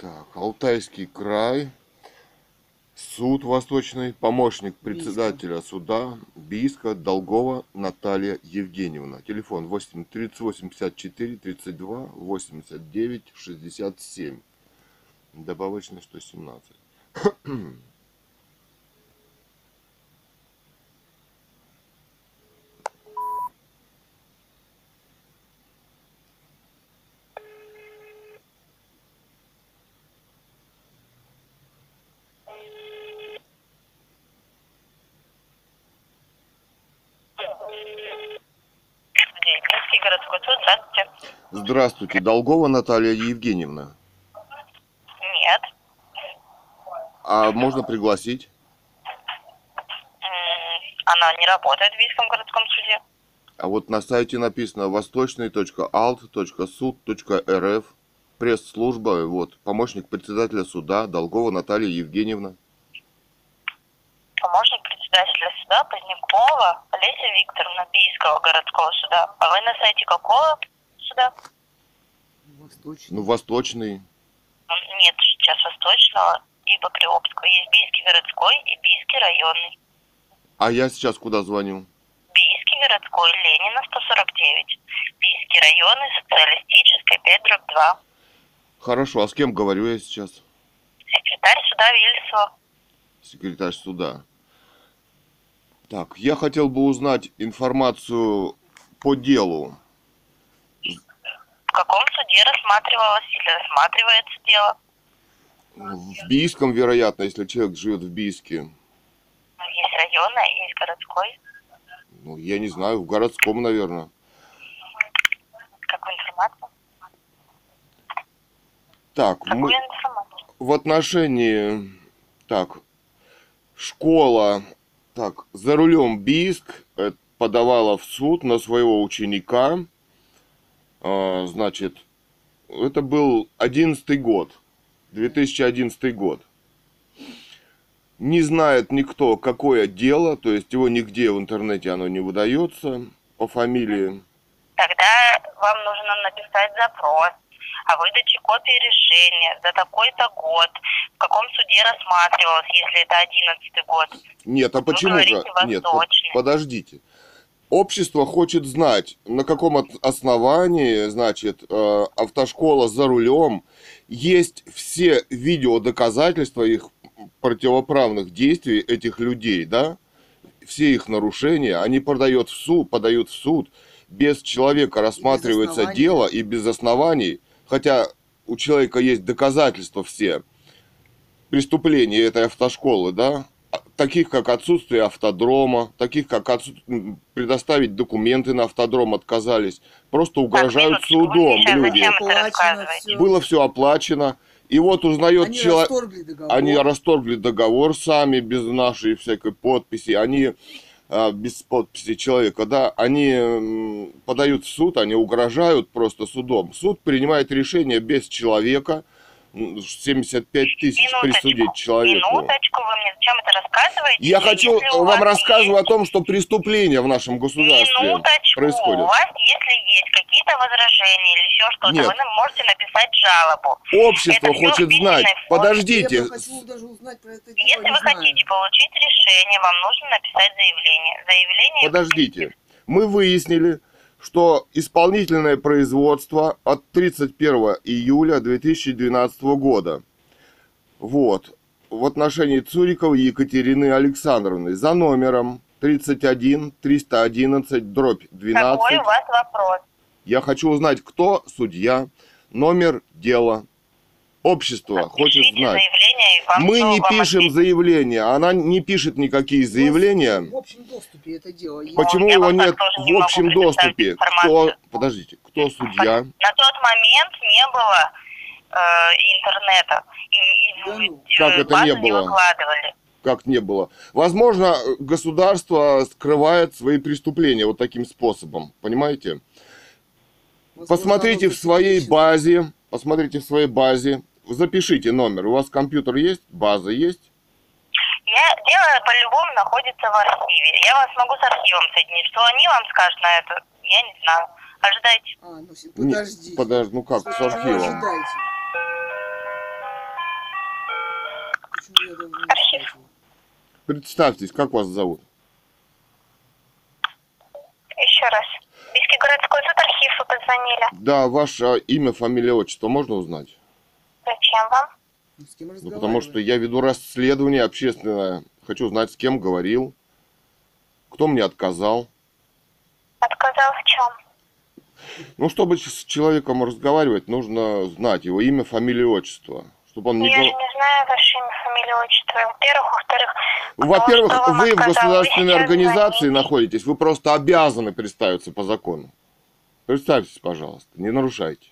Так, Алтайский край, суд Восточный, помощник председателя суда Бийска Долгова Наталья Евгеньевна. Телефон 8 38 54 32 89 67. Добавочный 117. Минский городской суд, здравствуйте. Здравствуйте, Долгова Наталья Евгеньевна. Нет. А можно пригласить? Она не работает в Вийском городском суде. А вот на сайте написано восточный.alt.суд.рф пресс-служба, вот, помощник председателя суда Долгова Наталья Евгеньевна. Помощник председателя суда Позднякова Олеся Викторовна Бийского городского суда. А вы на сайте какого суда? Восточный. Ну, Восточный. М, Нет сейчас Восточного и Покриопского. Есть Бийский городской и Бийский районный. А я сейчас куда звоню? Бийский городской, Ленина, 149. Бийский районный, социалистическая, 5 дробь 2. Хорошо, а с кем говорю я сейчас? Секретарь суда Вильсова. Секретарь суда. Так, я хотел бы узнать информацию по делу. В каком суде рассматривалось или рассматривается дело? В Бийском, вероятно, если человек живет в Бийске. Ну, Есть районный, есть городской. Ну, я не знаю, в городском, наверное. Какую информацию? Так, Какую мы информацию? в отношении... Так, школа... Так, за рулем Бийск э, подавала в суд на своего ученика. А, значит, это был одиннадцатый год. 2011 год. Не знает никто, какое дело, то есть его нигде в интернете оно не выдается по фамилии. Тогда вам нужно написать запрос о выдаче копии решения за такой-то год, в каком суде рассматривалось, если это одиннадцатый год. Нет, а почему же? говорите Нет, по- восточный. подождите. Общество хочет знать, на каком основании, значит, э, автошкола за рулем. Есть все видеодоказательства их противоправных действий этих людей, да? Все их нарушения, они подают в суд, подают в суд. Без человека рассматривается оснований. дело и без оснований, хотя у человека есть доказательства все преступления этой автошколы, да, таких как отсутствие автодрома, таких как отсу- м, предоставить документы на автодром отказались, просто угрожают вы судом люди. Было все оплачено, и вот узнает Они человек, расторгли договор. они расторгли договор сами без нашей всякой подписи, они а, без подписи человека, да, они подают в суд, они угрожают просто судом. Суд принимает решение без человека, 75 тысяч присудить человеку. Минуточку, вы мне зачем это рассказываете? Я хочу вам рассказывать о том, что преступления в нашем государстве Минуточку. происходят. У вас, если есть какие-то возражения или еще что-то, Нет. вы можете написать жалобу. Общество Это хочет знать. форме. Подождите, Я хочу даже узнать про это дело, Если вы знаю. хотите получить решение, вам нужно написать заявление. Заявление... подождите. Мы выяснили, что исполнительное производство от 31 июля 2012 года. Вот. В отношении Цуриковой Екатерины Александровны за номером 31 311 дробь 12. Какой у вас вопрос? Я хочу узнать, кто судья, номер дела. Общество хочет Пишите знать. заявление, и вам Мы не вам пишем ответят? заявления, она не пишет никакие заявления. В общем доступе это дело. Почему я его нет не в общем доступе? Кто, подождите, кто судья? На тот момент не было э, интернета. И, и Да ну. э, Как это не было? выкладывали. Как не было? Возможно, государство скрывает свои преступления вот таким способом, понимаете? Посмотрите в своей базе, посмотрите в своей базе, запишите номер. У вас компьютер есть? База есть? Я, дело по-любому находится в архиве. Я вас могу с архивом соединить. Что они вам скажут на это, я не знаю. Ожидайте. А, ну, подождите. Подожди, ну как, с архивом? Архив. Представьтесь, как вас зовут? Еще раз. Бийский городской суд архив вы позвонили. Да, ваше имя, фамилия, отчество можно узнать? Зачем вам? Ну, С кем Ну, потому что я веду расследование общественное. Хочу знать, с кем говорил, кто мне отказал. Отказал в чем? Ну, чтобы с человеком разговаривать, нужно знать его имя, фамилию, отчество. Чтобы он не Я же не знаю ваше имя, фамилию, отчество. Во-первых, во-вторых... Во-первых, вам вы в государственной Вы организации звоните. находитесь, вы просто обязаны представиться по закону. Представьтесь, пожалуйста, не нарушайте.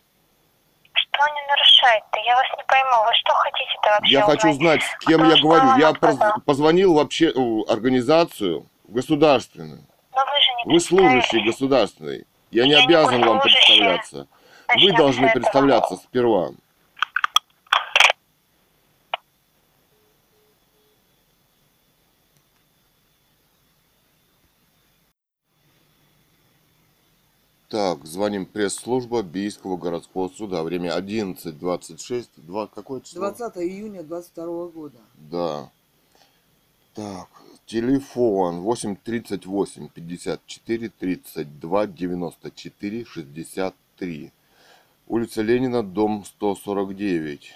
Что не нарушает-то? Я вас не пойму. Вы что хотите-то вообще Я хочу узнать? знать, с кем Кто я говорю. вам Я поз- позвонил вообще в организацию государственную. Но вы же не Вы служащий государственный. Я не Я не обязан вам служащая. представляться. Вы Начнем должны представляться сперва. Так, звоним пресс-служба Бийского городского суда. Время 11.26. Два, какое число? 20 июня 22 года. Да. Так, телефон 838 54 32 94 63. Улица Ленина, дом 149.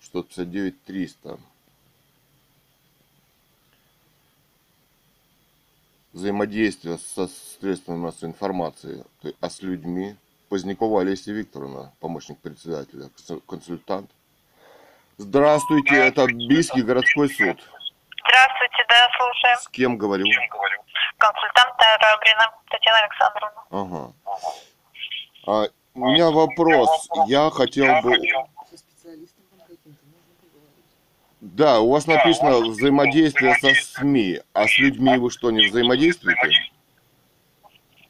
659 300. Взаимодействие со средствами массовой информации, то есть, а с людьми. Позднякова Олеся Викторовна, помощник председателя, консуль- консультант. Здравствуйте, это Бийский городской суд. Здравствуйте, да, слушаем. С кем говорю? Консультант Тарабрина Татьяна Александровна. Ага. А, у меня вопрос. Я хотел бы... Со специалистом там каким-то можно поговорить. Да, у вас написано взаимодействие со СМИ. А с людьми вы что, не взаимодействуете?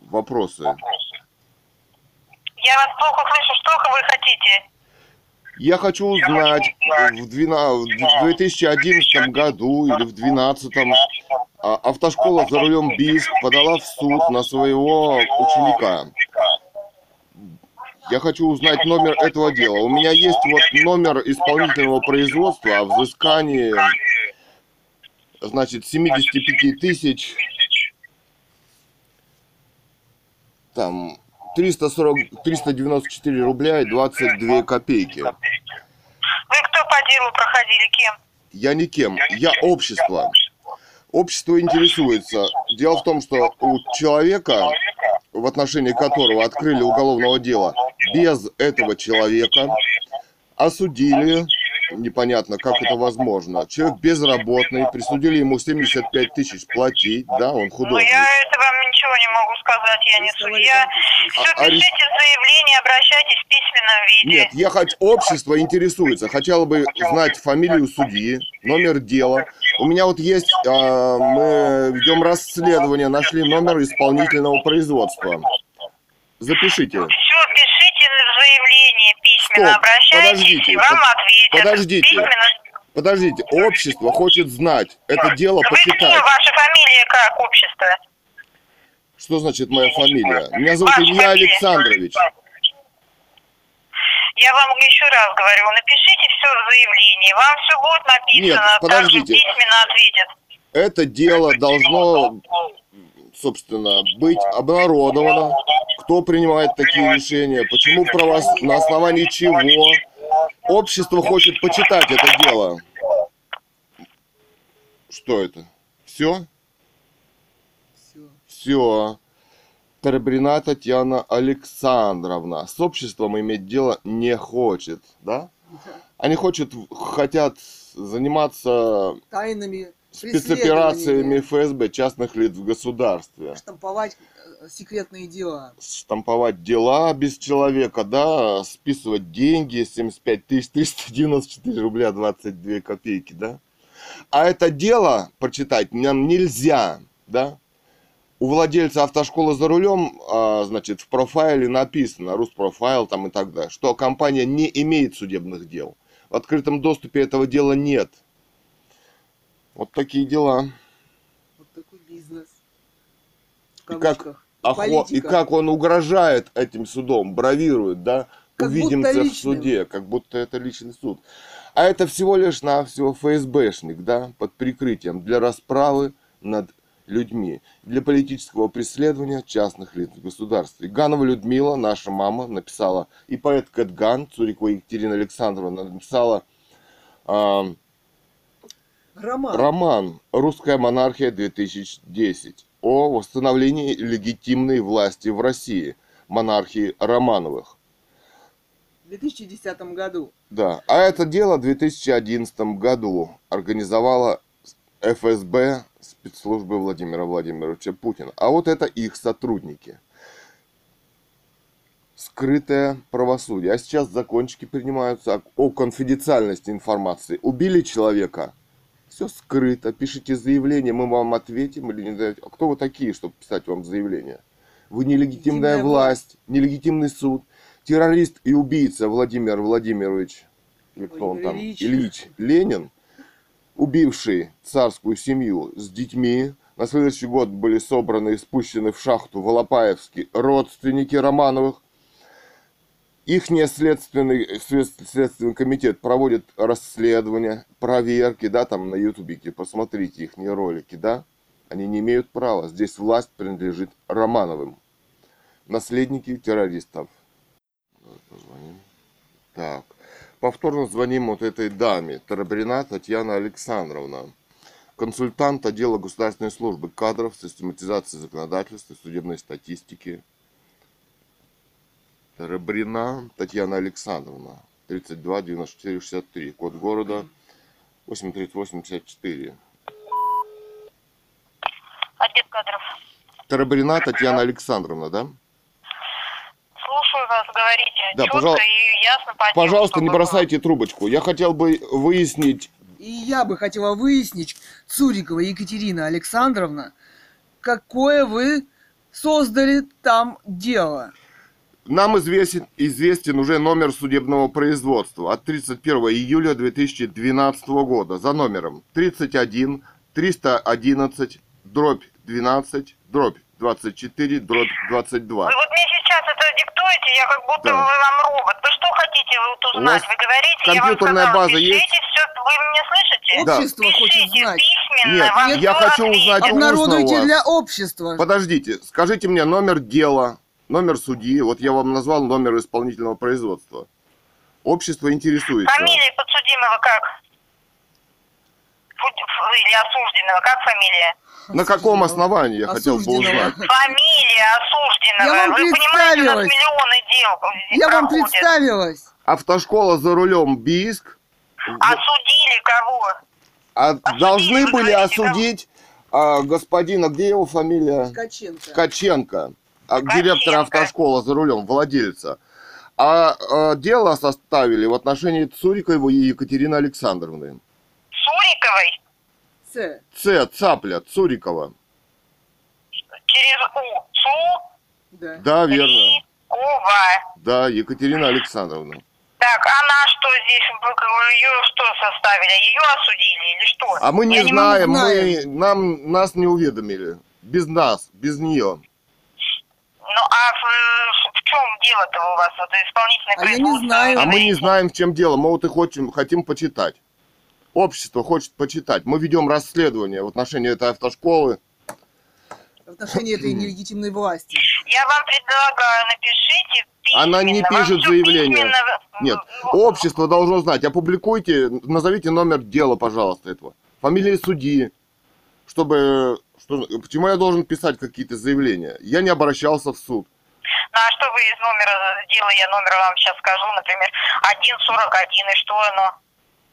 Вопросы. Я вас плохо слышу. Что вы хотите? Я хочу узнать, в, 12 в 2011 году или в 2012 а, автошкола за рулем БИСК подала в суд на своего ученика. Я хочу узнать номер этого дела. У меня есть вот номер исполнительного производства о взыскании, значит, 75 тысяч, там, 340, 394 рубля и 22 копейки. Вы кто по делу проходили? Кем? Я никем, я общество. Общество интересуется. Дело в том, что у человека, в отношении которого открыли уголовного дела, без этого человека осудили, непонятно, как это возможно. Человек безработный, присудили ему 75 тысяч платить, да, он Ну, художник. я это вам ничего не могу сказать. Я не судья. Все, А- арест- пишите заявление, обращайтесь в письменном виде. Нет, я хоть общество интересуется, хотела бы знать фамилию судьи, номер дела. У меня вот есть, а, мы ведем расследование, нашли номер исполнительного производства. Запишите. Все, пишите в заявление письменно, обращайтесь, подождите, и вам ответят. подождите. Письменно. Подождите, общество хочет знать, это дело Вы почитать. Ваша фамилия как, общество? Что значит моя фамилия? Меня зовут Ваша Илья фамилия. Александрович. Я вам еще раз говорю, напишите все в заявлении. Вам все будет написано. Нет, также подождите. письменно ответят. Это дело должно, собственно, быть обнародовано. Кто принимает такие решения? Почему право на основании чего? Общество хочет почитать это дело. Что это? Все? Все. Все. Татьяна Александровна с обществом иметь дело не хочет, да? Они хочет, хотят заниматься Тайнами спецоперациями ФСБ частных лиц в государстве. штамповать э, секретные дела. Штамповать дела без человека, да, списывать деньги, 75 тысяч 394 рубля 22 копейки, да. А это дело прочитать нам нельзя, да. У владельца автошколы за рулем, а, значит, в профайле написано, Руспрофайл там и так далее, что компания не имеет судебных дел. В открытом доступе этого дела нет. Вот такие дела. Вот такой бизнес. В И как. Охо- И как он угрожает этим судом, бравирует, да? Как увидимся в суде, как будто это личный суд. А это всего лишь навсего ФСБшник, да, под прикрытием для расправы над людьми, для политического преследования частных лиц в государстве. Ганова Людмила, наша мама, написала, и поэт Кэтган, Цурикова Екатерина Александровна, написала а, Роман. роман «Русская монархия-2010» о восстановлении легитимной власти в России, монархии Романовых. В 2010 году. Да, а это дело в 2011 году организовала ФСБ спецслужбы Владимира Владимировича Путина. А вот это их сотрудники. Скрытое правосудие. А сейчас закончики принимаются о конфиденциальности информации. Убили человека. Все скрыто. Пишите заявление, мы вам ответим или не даете. А кто вы такие, чтобы писать вам заявление? Вы нелегитимная Легитимная власть, нелегитимный суд. Террорист и убийца Владимир Владимирович, или кто он там, Ильич. Ленин, убивший царскую семью с детьми, на следующий год были собраны и спущены в шахту в Алапаевске родственники Романовых. Ихний следственный, след- следственный комитет проводит расследования, проверки, да, там на ютубике, посмотрите их ролики, да. Они не имеют права. Здесь власть принадлежит Романовым. Наследники террористов. Позвоним. Так. Повторно звоним вот этой даме. Тарабрина Татьяна Александровна. Консультант отдела государственной службы кадров, систематизации законодательства судебной статистики. Тарабрина Татьяна Александровна. 32 94 63. Код города 83854. Отдел кадров. Тарабрина Татьяна Александровна, да? Слушаю вас, говорите. Да, Четко пожал- и ясно по Пожалуйста, не бросайте трубочку. Я хотел бы выяснить И я бы хотела выяснить, Цурикова Екатерина Александровна, какое вы создали там дело. Нам известен, известен уже номер судебного производства от 31 июля 2012 года за номером 31 311 дробь 12 дробь 24 дробь 22. Вы вот мне сейчас это диктуете, я как будто Да. вы вам робот. Вы что хотите вот У узнать? Вы говорите, я вам компьютерная сказала, база пишите есть? все, вы меня слышите? Да. Общество хочет Пишите знать. письменно, Нет, вам я хочу ответят. узнать устно у Обнародуйте вас. для общества. Подождите, скажите мне номер дела, номер судьи. Вот я вам назвал номер исполнительного производства. Общество интересуется. Фамилия подсудимого как? Или осужденного, как фамилия? На каком основании я хотел бы узнать? Фамилия осужденного. Я вам Вы понимаете, у нас представилась. миллионы дел Я вам проходят. представилась. Автошкола за рулем Бийск. Осудили кого? А Осудили, должны были осудить а, господина, где его фамилия? Ткаченко. Ткаченко. Директора автошколы за рулем, владельца. А, а, дело составили в отношении Цуриковой и Екатерины Александровны. Суриковой С. Ц, цапля, Цурикова. через У. Цу. Да. Да, верно. Кова. Да, Екатерина Александровна. Так, она что здесь? Ее что составили? Ее осудили или что? А мы не Я не знаем, могу мы, нам, нас не уведомили. Без нас, без нее. Ну, а в, в чем дело-то у вас? Вот исполнительное А я не производство, знаю. А мы не знаем, в чем дело. Мы вот и хотим, хотим почитать. Общество хочет почитать. Мы ведем расследование в отношении этой автошколы. В отношении этой нелегитимной власти. Я вам предлагаю, напишите письменно. Она не пишет заявление. письменно, Нет, общество должно знать. Опубликуйте, назовите номер дела, пожалуйста, этого. Фамилии судьи. Чтобы... Что, почему я должен писать какие-то заявления? Я не обращался в суд. Ну, а что вы из номера дела, я номер вам сейчас скажу, например, 141, и что оно?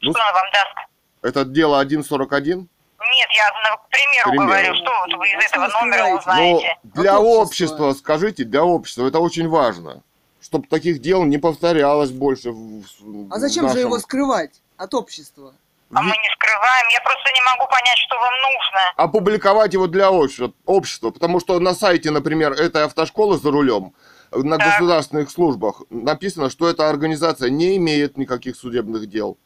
Ну, что оно вам даст? Это дело 141? Нет, я, к примеру, примеру. говорю, что вот вы из А этого номера? Ну, узнаете. для От общества. общества. скажите, для общества, это очень важно. Чтобы таких дел не повторялось больше. в- в А зачем же нашем- его скрывать от общества? А мы не скрываем, я просто не могу понять, что вам нужно. опубликовать его для общества, общества, потому что на сайте, например, этой автошколы за рулем, на Так. государственных службах написано, что эта организация не имеет никаких судебных дел.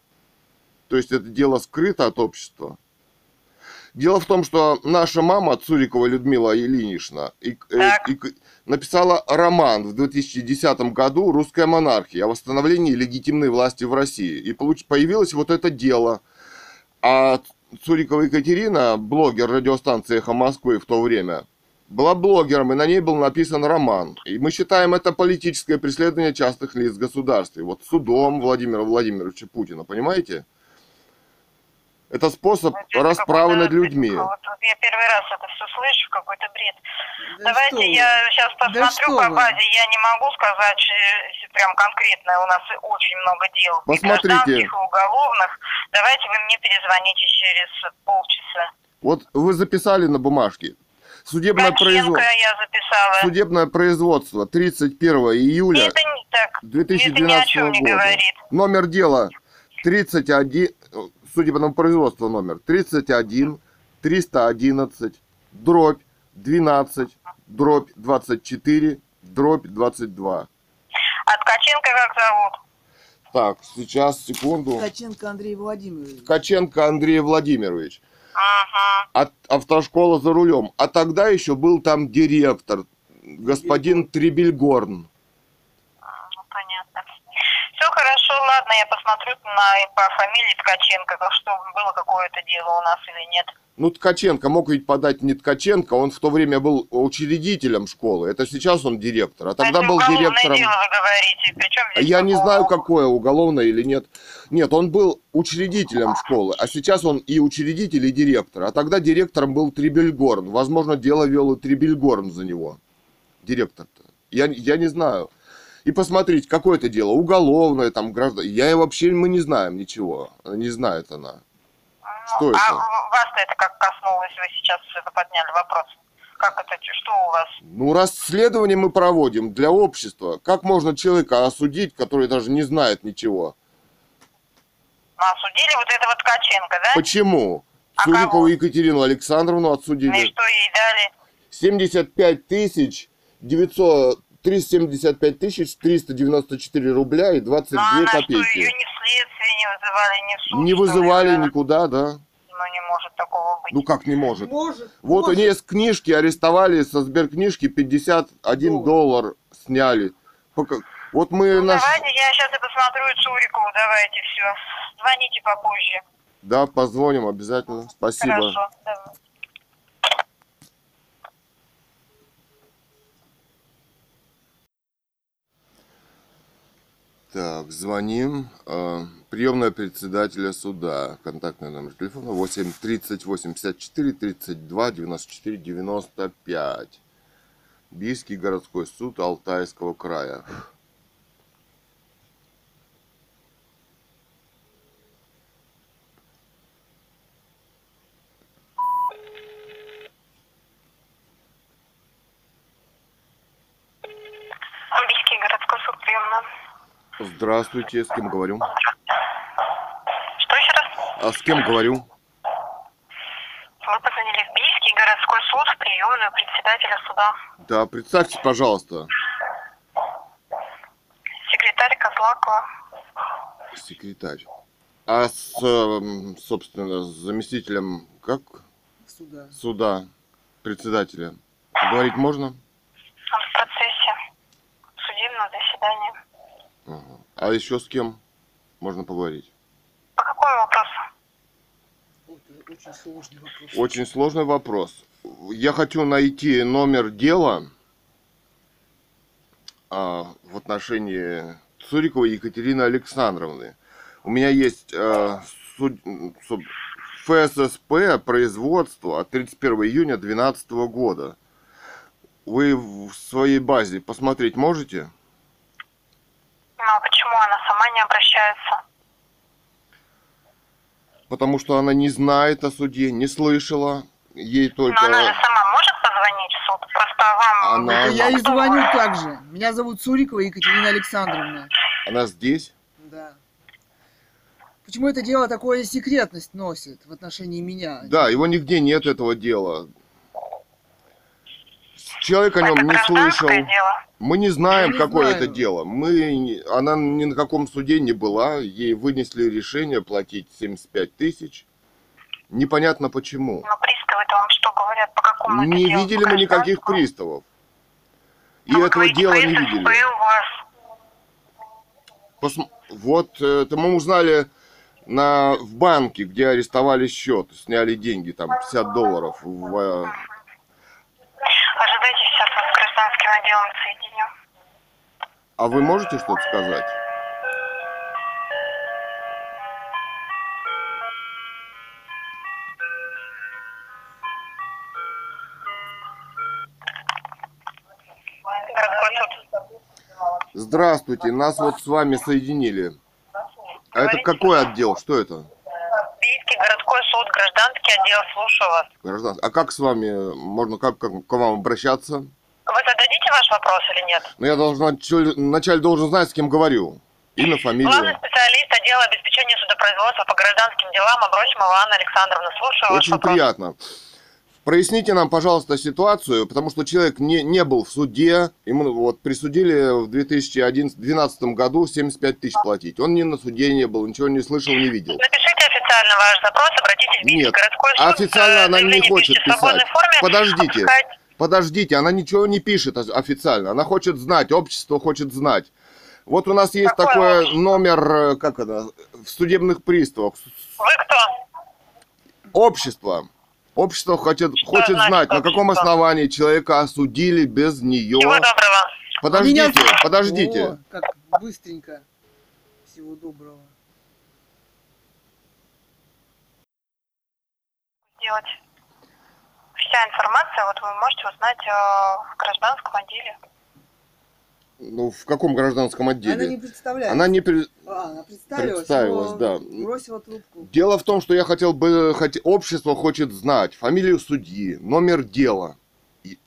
То есть это дело скрыто от общества. Дело в том, что наша мама Цурикова Людмила Ильинична и- э, и к- написала роман в 2010 году «Русская монархия» о восстановлении легитимной власти в России. И получ- появилось вот это дело. А Цурикова Екатерина, блогер радиостанции «Эхо Москвы» в то время, была блогером, и на ней был написан роман. И мы считаем это политическое преследование частных лиц в государстве. Вот судом Владимира Владимировича Путина, понимаете? Это способ Вот это расправы над людьми. Вот я первый раз это все слышу, какой-то бред. Да Давайте что вы. я сейчас посмотрю что по вы. базе, я не могу сказать э, прям конкретно, у нас очень много дел. и Посмотрите. гражданских, и уголовных. Давайте вы мне перезвоните через полчаса. Вот вы записали на бумажке. Судебное, Ткаченко производ... я записала. Судебное производство 31 июля Это не так. Это ни о 2012 чем не года. говорит. Номер дела 31, э, судебного производства номер 31, 311, дробь 12, дробь 24, дробь 22. А Ткаченко как зовут? Так, сейчас, секунду. Ткаченко Андрей Владимирович. Ткаченко Андрей Владимирович. Ага. От автошкола за рулем. А тогда еще был там директор, господин Трибельгорн. Ну, понятно. Все хорошо, ладно, я посмотрю на по фамилии Ткаченко, что было какое-то дело у нас или нет. Ну, Ткаченко мог ведь подать не Ткаченко, он в то время был учредителем школы. Это сейчас он директор, а тогда Это был директором. дело вы говорите. Причем здесь Я не знаю, какое, уголовное или нет. Нет, он был учредителем школы, а сейчас он и учредитель, и директор. А тогда директором был Трибельгорн. Возможно, дело вел и Трибельгорн за него. Директор-то. Я, я не знаю. И посмотрите, какое это дело, уголовное, там, граждан. Я и вообще, мы не знаем ничего. Не знает она. Что Ну, это? А в- вас-то это как коснулось? Вы сейчас это подняли вопрос. Как это, что у вас? Ну, расследование мы проводим для общества. Как можно человека осудить, который даже не знает ничего? Ну, осудили вот этого Ткаченко, да? Почему? А Сурикову кого? Екатерину Александровну Ну отсудили. и что ей дали? 75 тысяч 900, 375 тысяч 394 рубля и 22 Ну, она что, ее копейки. ни в следствие не вызывали, ни в суд? Не вызывали да? никуда, да? Ну, не может такого быть. Ну как не может? Может. Вот у может. нее с книжки арестовали, со сберкнижки 51 доллар сняли. Пока- Вот мы Ну, наш... давайте я сейчас и посмотрю Цурикову, давайте все. Звоните попозже. Да, позвоним обязательно. Спасибо. Хорошо. давай. Так, звоним. Э, Приемная председателя суда. Контактный номер телефона 8 30 84 32 94 95. Бийский городской суд Алтайского края. Бийский городской суд приемно. Здравствуйте, с кем говорю? Что еще раз? А с кем говорю? Вы позвонили в Бийский городской суд в приемную председателя суда. Да, представьте, пожалуйста. Секретарь Козлакова. Секретарь. А с, эм, собственно, с заместителем, как? Сюда. Суда, председателя. Говорить можно? Он в процессе судебного заседания. Ага. А еще с кем можно поговорить? По какому вопросу? Очень сложный вопрос. Очень сложный вопрос. Я хочу найти номер дела а, в отношении Цуриковой Екатерины Александровны. У меня есть а, суд- соб- ФССП производство от 31 июня 2012 года. Вы в своей базе посмотреть можете? Ну, а почему она сама обращается? Потому что она не знает о суде, не слышала. Ей только... Но она же сама может позвонить в суд? Просто вам... Она- Это я и Кто звоню так же. Меня зовут Цурикова Екатерина Александровна. Она здесь? Да. Почему это дело такое секретность носит в отношении меня? Да, его нигде нет, этого дела. Человек о нем Это не слышал. дело. Мы не знаем, не какое знаю. это дело. Мы, не- она ни на каком суде не была. Ей вынесли решение платить 75 тысяч. Непонятно почему. Ну, приставы-то вам что говорят, по какому Не делу? видели мы никаких приставов. И Ну, вы этого говорите, дела не ПССП видели. вас. Посм- Вот э, это мы узнали на, в банке, где арестовали счет, сняли деньги, там 50 долларов. В, э, Ожидайте, сейчас вас с гражданским отделом соединю. А вы можете что-то сказать? Здравствуйте, нас вот с вами соединили. А это какой отдел? Что это? Бийский городской суд, гражданский отдел, слушаю вас. Граждан- А как с вами, можно как, как к вам обращаться? Вы зададите ваш вопрос или нет? Ну, я должен, вначале должен знать, с кем говорю. Имя, Главный фамилию. специалист отдела обеспечения судопроизводства по гражданским делам Абросимова Анна Александровна. Слушаю Очень приятно. Проясните нам, пожалуйста, ситуацию, потому что человек не, не был в суде, ему вот присудили в 2012 году 75 тысяч платить. Он ни на суде не был, ничего не слышал, не видел. Напишите официально ваш запрос, обратитесь в Нет, городской суд. официально э, она не хочет пишите писать. форме. Подождите. Опускать. Подождите, она ничего не пишет официально, она хочет знать, общество хочет знать. Вот у нас есть Какое такой общество? номер, э, как это, в судебных приставах. Вы кто? Общество. Общество хочет, хочет значит знать, на каком общество? основании человека осудили без нее. Всего доброго. Подождите, Меня- подождите. О, как быстренько. Всего доброго. Сделать. Вся информация вот вы можете узнать э, в гражданском отделе. Ну, в каком гражданском отделе? Она не представляет. Она не... при- А, она представилась, Представилась, но да. Бросила трубку. Дело в том, что я хотел бы... хот- Общество хочет знать фамилию судьи, номер дела. И,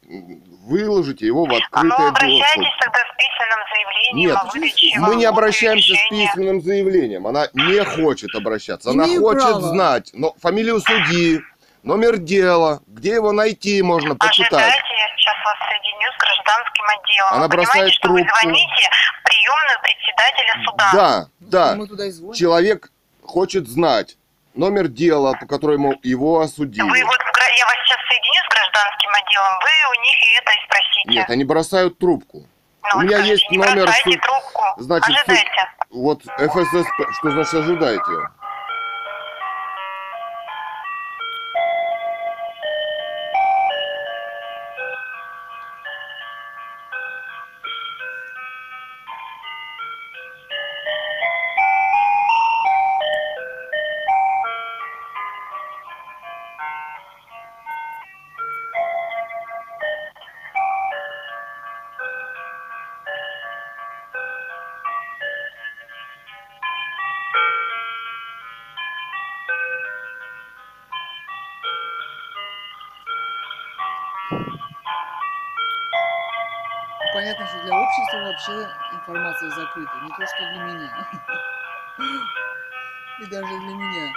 выложите его в А ну открытое обращайтесь доступ. тогда с письменным заявлением Нет, о выдаче мы не обращаемся с письменным заявлением. Она не хочет обращаться. Она Имею хочет право. знать но фамилию судьи, номер дела, где его найти можно почитать. Ожидайте, я сейчас вас соединю с гражданским отделом. Она Вы бросает что вы трубку. звоните в приемную председателя суда. Да, да. Мы туда и звоним. Человек хочет знать номер дела, по которому его осудили. Вы вот, я вас сейчас соединю с гражданским отделом, вы у них и это и спросите. Нет, они бросают трубку. Ну, у меня скажите, есть не номер бросайте суд- трубку. Значит, суд- Ожидайте. Вот ФССП, что значит ожидаете? Вообще информация закрыта. Не то, что для меня. И даже для меня.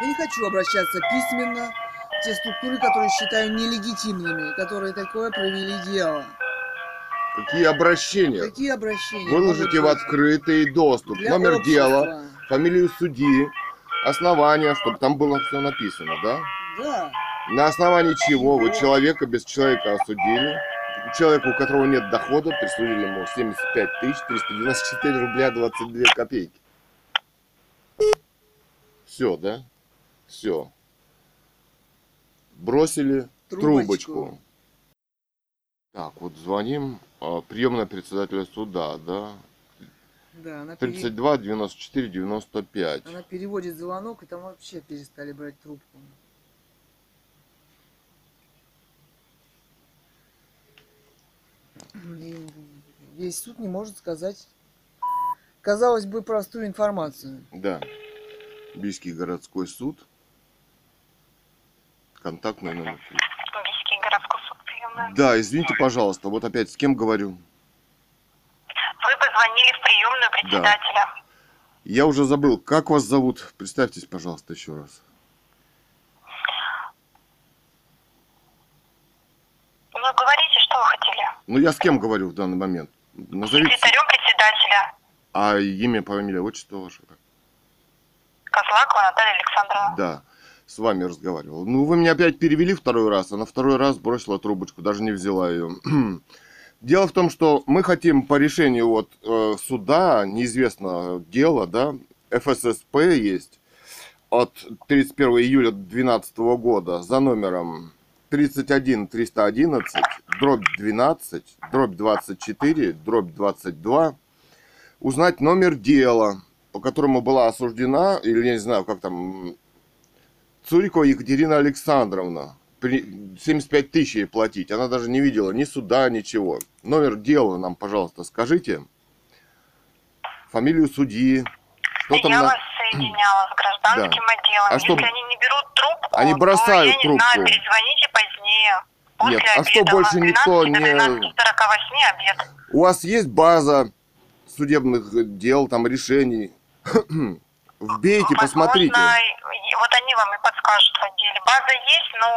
Я не хочу обращаться письменно в те структуры, которые считаю нелегитимными, которые такое провели дело. Какие обращения? Какие обращения? Выложите в открытый доступ. для Номер общества? дела, фамилию судьи, основания, чтобы там было все написано, да? Да. На основании чего вы человека без человека осудили? Человеку, у которого нет дохода, присудили ему 75 тысяч 394 рубля 22 копейки. Все, да? Все. Бросили Трубочку. трубочку. Так, вот звоним. а, Приемная председателя суда, да? Да, она, пере- 32 94 95. она переводит звонок, и там вообще перестали брать трубку. И весь суд не может сказать, казалось бы, простую информацию. Да. Бийский городской суд. Контактный номер. Бийский городской суд. Да, извините, пожалуйста, вот опять с кем говорю? Вы председателя. Я уже забыл, как вас зовут? Представьтесь, пожалуйста, еще раз. Ну, говорите, что вы хотели. Ну, я с кем говорю в данный момент? Назовите. Секретарем председателя. А имя, фамилия, отчество ваше? Козлакова Наталья Александровна. Да, с вами разговаривал. Ну, вы меня опять перевели второй раз, а на второй раз бросила трубочку, даже не взяла ее. Дело в том, что мы хотим по решению вот э, суда, неизвестно дело, да, ФССП есть, от 31 июля 2012 года за номером 31 311, дробь 12, дробь 24, дробь 22, узнать номер дела, по которому была осуждена, или я не знаю, как там, Цурикова Екатерина Александровна. При- 75 тысяч ей платить. Она даже не видела ни суда, ничего. Номер дела нам, пожалуйста, скажите. Фамилию судьи. Что там я на- вас соединяла с гражданским отделом. А Если что- они не берут трубку, Они бросают то, я не трубку. знаю, перезвоните позднее. После Нет, а обеда. что У нас больше никто 12 до не- 12:48 обед. У вас есть база судебных дел, там решений? Вбейте, посмотрите. Возможно, и- вот они вам и подскажут в отделе. База есть, но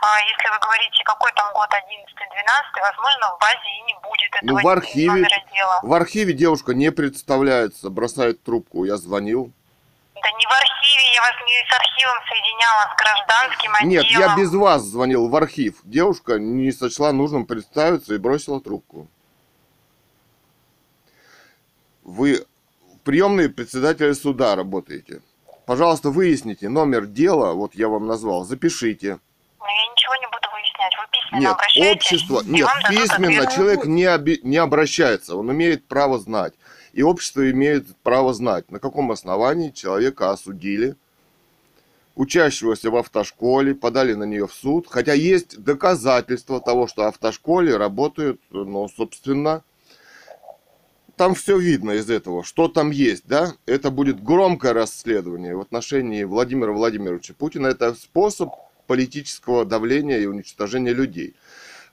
а, если вы говорите, какой там год 11-12, возможно, в базе и не будет этого Ну, в архиве, номера дела. в архиве девушка не представляется, бросает трубку. Я звонил. Да не в архиве, я вас не с архивом соединяла, с гражданским отделом. Нет, я без вас звонил в архив. Девушка не сочла нужным представиться и бросила трубку. Вы в приемной председателя суда работаете. Пожалуйста, выясните номер дела, вот я вам назвал, запишите. Но я ничего не буду выяснять. Вы письменно Нет, обращаетесь, общество, нет, письменно ответ. человек не, оби- не обращается, он имеет право знать. И общество имеет право знать, на каком основании человека осудили, учащегося в автошколе, подали на нее в суд, хотя есть доказательства того, что в автошколе работают, ну, собственно, там все видно из этого, что там есть, да? Это будет громкое расследование в отношении Владимира Владимировича Путина. Это способ политического давления и уничтожения людей.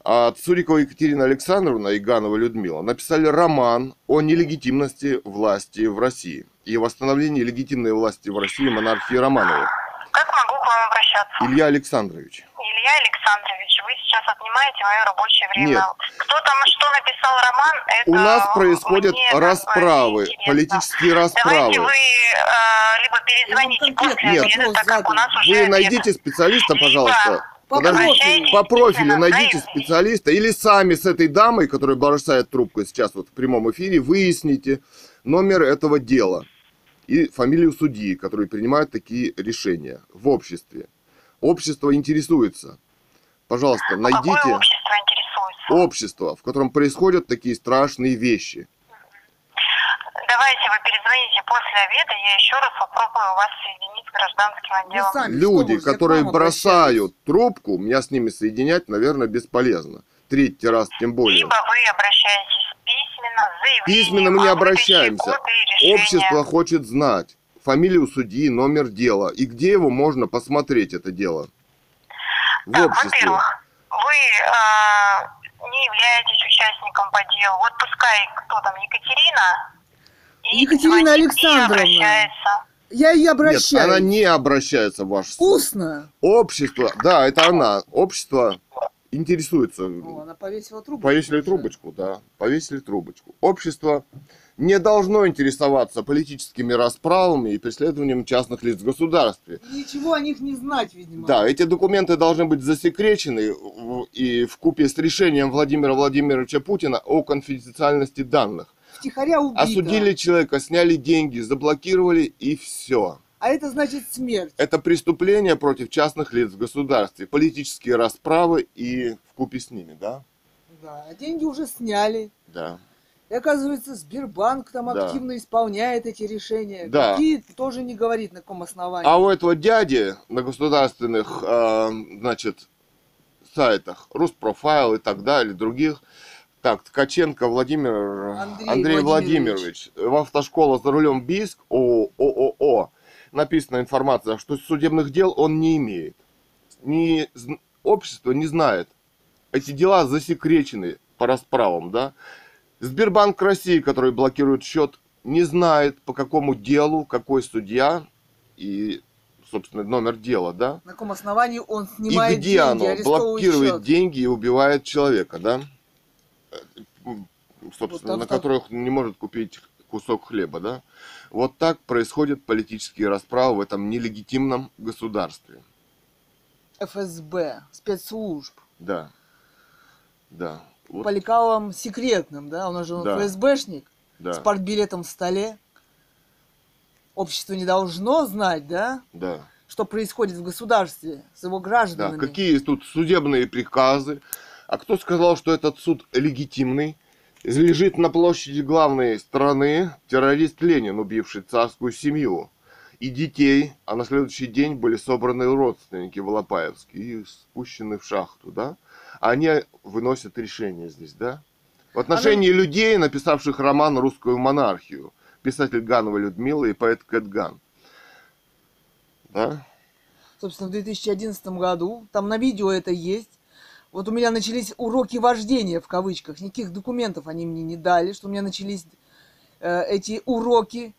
А Цурикова Екатерина Александровна и Ганова Людмила написали роман о нелегитимности власти в России и восстановлении легитимной власти в России монархии Романовых. Как могу к вам обращаться? Илья Александрович. Илья Александрович, вы сейчас отнимаете мое рабочее время. Нет. Кто там что написал роман, это У нас происходят мне расправы, политические Давайте расправы. вы э, либо перезвоните конкретно после обеда, вопрос так как у нас уже Вы обед. найдите специалиста, Либо пожалуйста. По Подождите, профилю. по профилю найдите специалиста или сами с этой дамой, которая бросает трубку сейчас вот в прямом эфире, выясните номер этого дела и фамилию судьи, которые принимают такие решения в обществе. Общество интересуется. Пожалуйста, Какое найдите общество интересуется? общество, в котором происходят такие страшные вещи. Давайте вы перезвоните после обеда, я еще раз попробую вас соединить с гражданским отделом. сами что Люди, вы, которые бросают трубку, меня с ними соединять, наверное, бесполезно. Третий раз тем более. Либо вы обращаетесь письменно заявлением Письменно мы не обращаемся. Общество хочет знать фамилию судьи, номер дела и где его можно посмотреть это дело. В Так, обществе. во-первых, вы э, не являетесь участником по делу. Вот пускай кто там, Екатерина, и Екатерина Александровна. обращается. Я и Нет, обращаюсь. она не обращается в ваш суд. Устно. Общество, да, это она. Общество интересуется. О, она повесила трубку. Повесили трубочку, да, повесили трубочку. Общество не должно интересоваться политическими расправами и преследованием частных лиц в государстве. Ничего о них не знать, видимо. Да, эти документы должны быть засекречены и в купе с решением Владимира Владимировича Путина о конфиденциальности данных. Втихаря убита. Осудили человека, сняли деньги, заблокировали и все. А это значит смерть. Это преступление против частных лиц в государстве, политические расправы и в купе с ними, да? Да, а деньги уже сняли. Да. И оказывается, Сбербанк там Да. активно исполняет эти решения. Да. Какие тоже не говорит на каком основании. А у этого дяди на государственных, э, значит, сайтах, Руспрофайл и так далее, других, так, Ткаченко Владимир Андрей Андрей, Владимирович. Владимирович, в автошкола за рулем БИСК ООО написана информация, что судебных дел он не имеет. Зн- общество не знает. Эти дела засекречены по расправам, да. Сбербанк России, который блокирует счет, не знает, по какому делу, какой судья и, собственно, номер дела, да? На каком основании он снимает и где деньги, оно блокирует счет. деньги и убивает человека, да? Э, собственно, Вот на так- которых не может купить кусок хлеба, да? Вот так происходят политические расправы в этом нелегитимном государстве. ФСБ, спецслужб. Да. Да. Вот, По лекалам секретным, да? Он же Да. ФСБшник да. с партбилетом в столе. Общество не должно знать, да, Да. что происходит в государстве с его Да. гражданами. Какие тут судебные приказы? А кто сказал, что этот суд легитимный? Лежит на площади главной страны террорист Ленин, убивший царскую семью и детей, а на следующий день были собраны родственники в и спущены в шахту, да? Они выносят решение здесь, да? В отношении людей, написавших роман «Русскую монархию», писатель Ганова Людмила и поэт Кэтган. Да? Собственно, в 2011 году, там на видео это есть. Вот у меня начались уроки вождения, в кавычках. Никаких документов они мне не дали, что у меня начались э, эти уроки.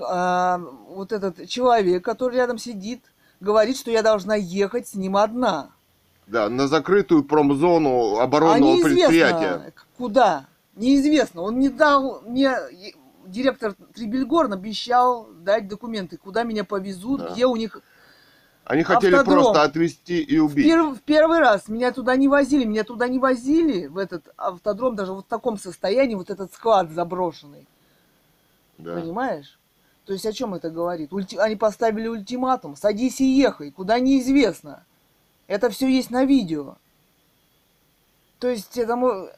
А, вот этот человек, который рядом сидит, говорит, что я должна ехать с ним одна. Да, на закрытую промзону А оборонного предприятия. неизвестно, куда. Неизвестно. Он не дал мне... Директор Трибельгорн обещал дать документы, куда меня повезут, Да. где у них Они хотели Автодром. просто отвезти и В, убить. пер- в первый раз меня туда не возили, меня туда не возили, в этот автодром, даже вот в таком состоянии, вот этот склад заброшенный, Да. понимаешь? То есть о чем это говорит? Ульти- Они поставили ультиматум, садись и ехай, куда неизвестно. Это все есть на видео. То есть это мо-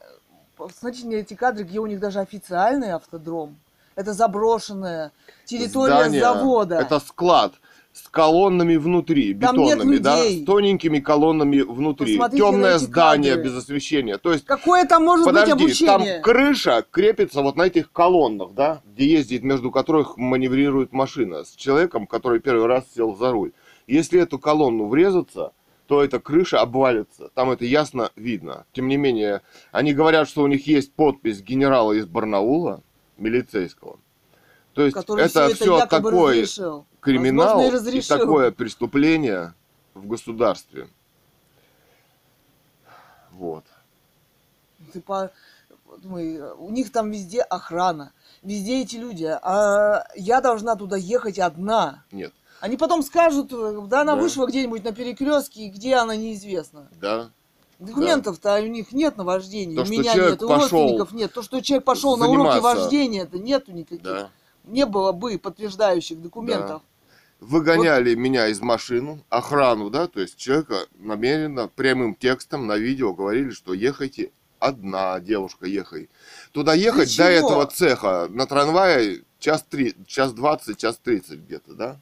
Посмотрите мне эти кадры, где у них даже официальный автодром. Это заброшенная территория Здание, завода. Это склад с колоннами внутри, Там бетонными, да, с тоненькими колоннами внутри. Посмотрите на Темное здание кадры. без освещения. То есть, Какое там может подожди, быть обучение? там крыша крепится вот на этих колоннах, да, где ездит, между которых маневрирует машина с человеком, который первый раз сел за руль. Если эту колонну врезаться, то эта крыша обвалится. Там это ясно видно. Тем не менее, они говорят, что у них есть подпись генерала из Барнаула, милицейского. То есть который это всё все якобы такой разрешил. криминал Возможно, и и такое преступление в государстве. Вот. Ты по- думай, у них там везде охрана, везде эти люди, а я должна туда ехать одна. Нет. Они потом скажут, э, да, она Да. вышла где-нибудь на перекрестке, где она неизвестно. Да. Документов-то у них нет на вождение, То, у меня нет, у родственников нет. То, что человек пошел на уроки вождения, это нету никаких. Да. Не было бы подтверждающих документов. Выгоняли меня из машины, охрану, да, то есть человека намеренно прямым текстом на видео говорили, что ехайте одна, девушка, ехай. Туда ехать до этого цеха на трамвае час три, час двадцать, час тридцать где-то, да?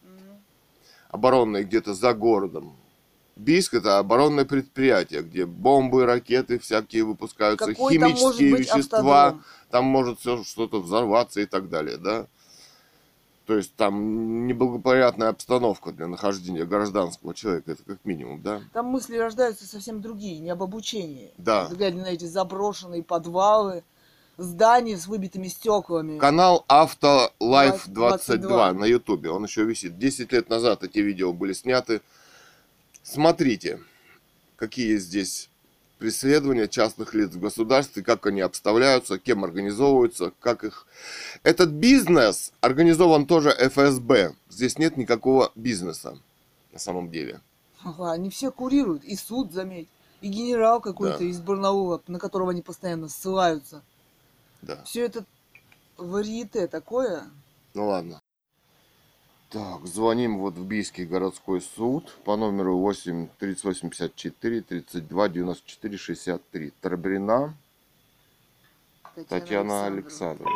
Мгм. оборонные где-то за городом. Бийск это оборонное предприятие, где бомбы, ракеты всякие выпускаются, Какой там химические быть вещества, автодром? там может все что-то взорваться и так далее, да. То есть там неблагоприятная обстановка для нахождения гражданского человека, это как минимум, да. Там мысли рождаются совсем другие, не об обучении. Да. Глядя на эти заброшенные подвалы, здания с выбитыми стеклами. Канал Авто Лайф 22 22 на Ютубе, он еще висит. 10 лет назад эти видео были сняты. Смотрите, какие здесь преследования частных лиц в государстве, как они обставляются, кем организовываются, как их... Этот бизнес организован тоже ФСБ. Здесь нет никакого бизнеса на самом деле. Ага, они все курируют. И суд, заметь. И генерал какой-то Да. из Барнаула, на которого они постоянно ссылаются. Да. Все это варьете такое. Ну ладно. Так, звоним вот в Бийский городской суд по номеру 8 3854 32 94 63. Торбрина Татьяна Александровна.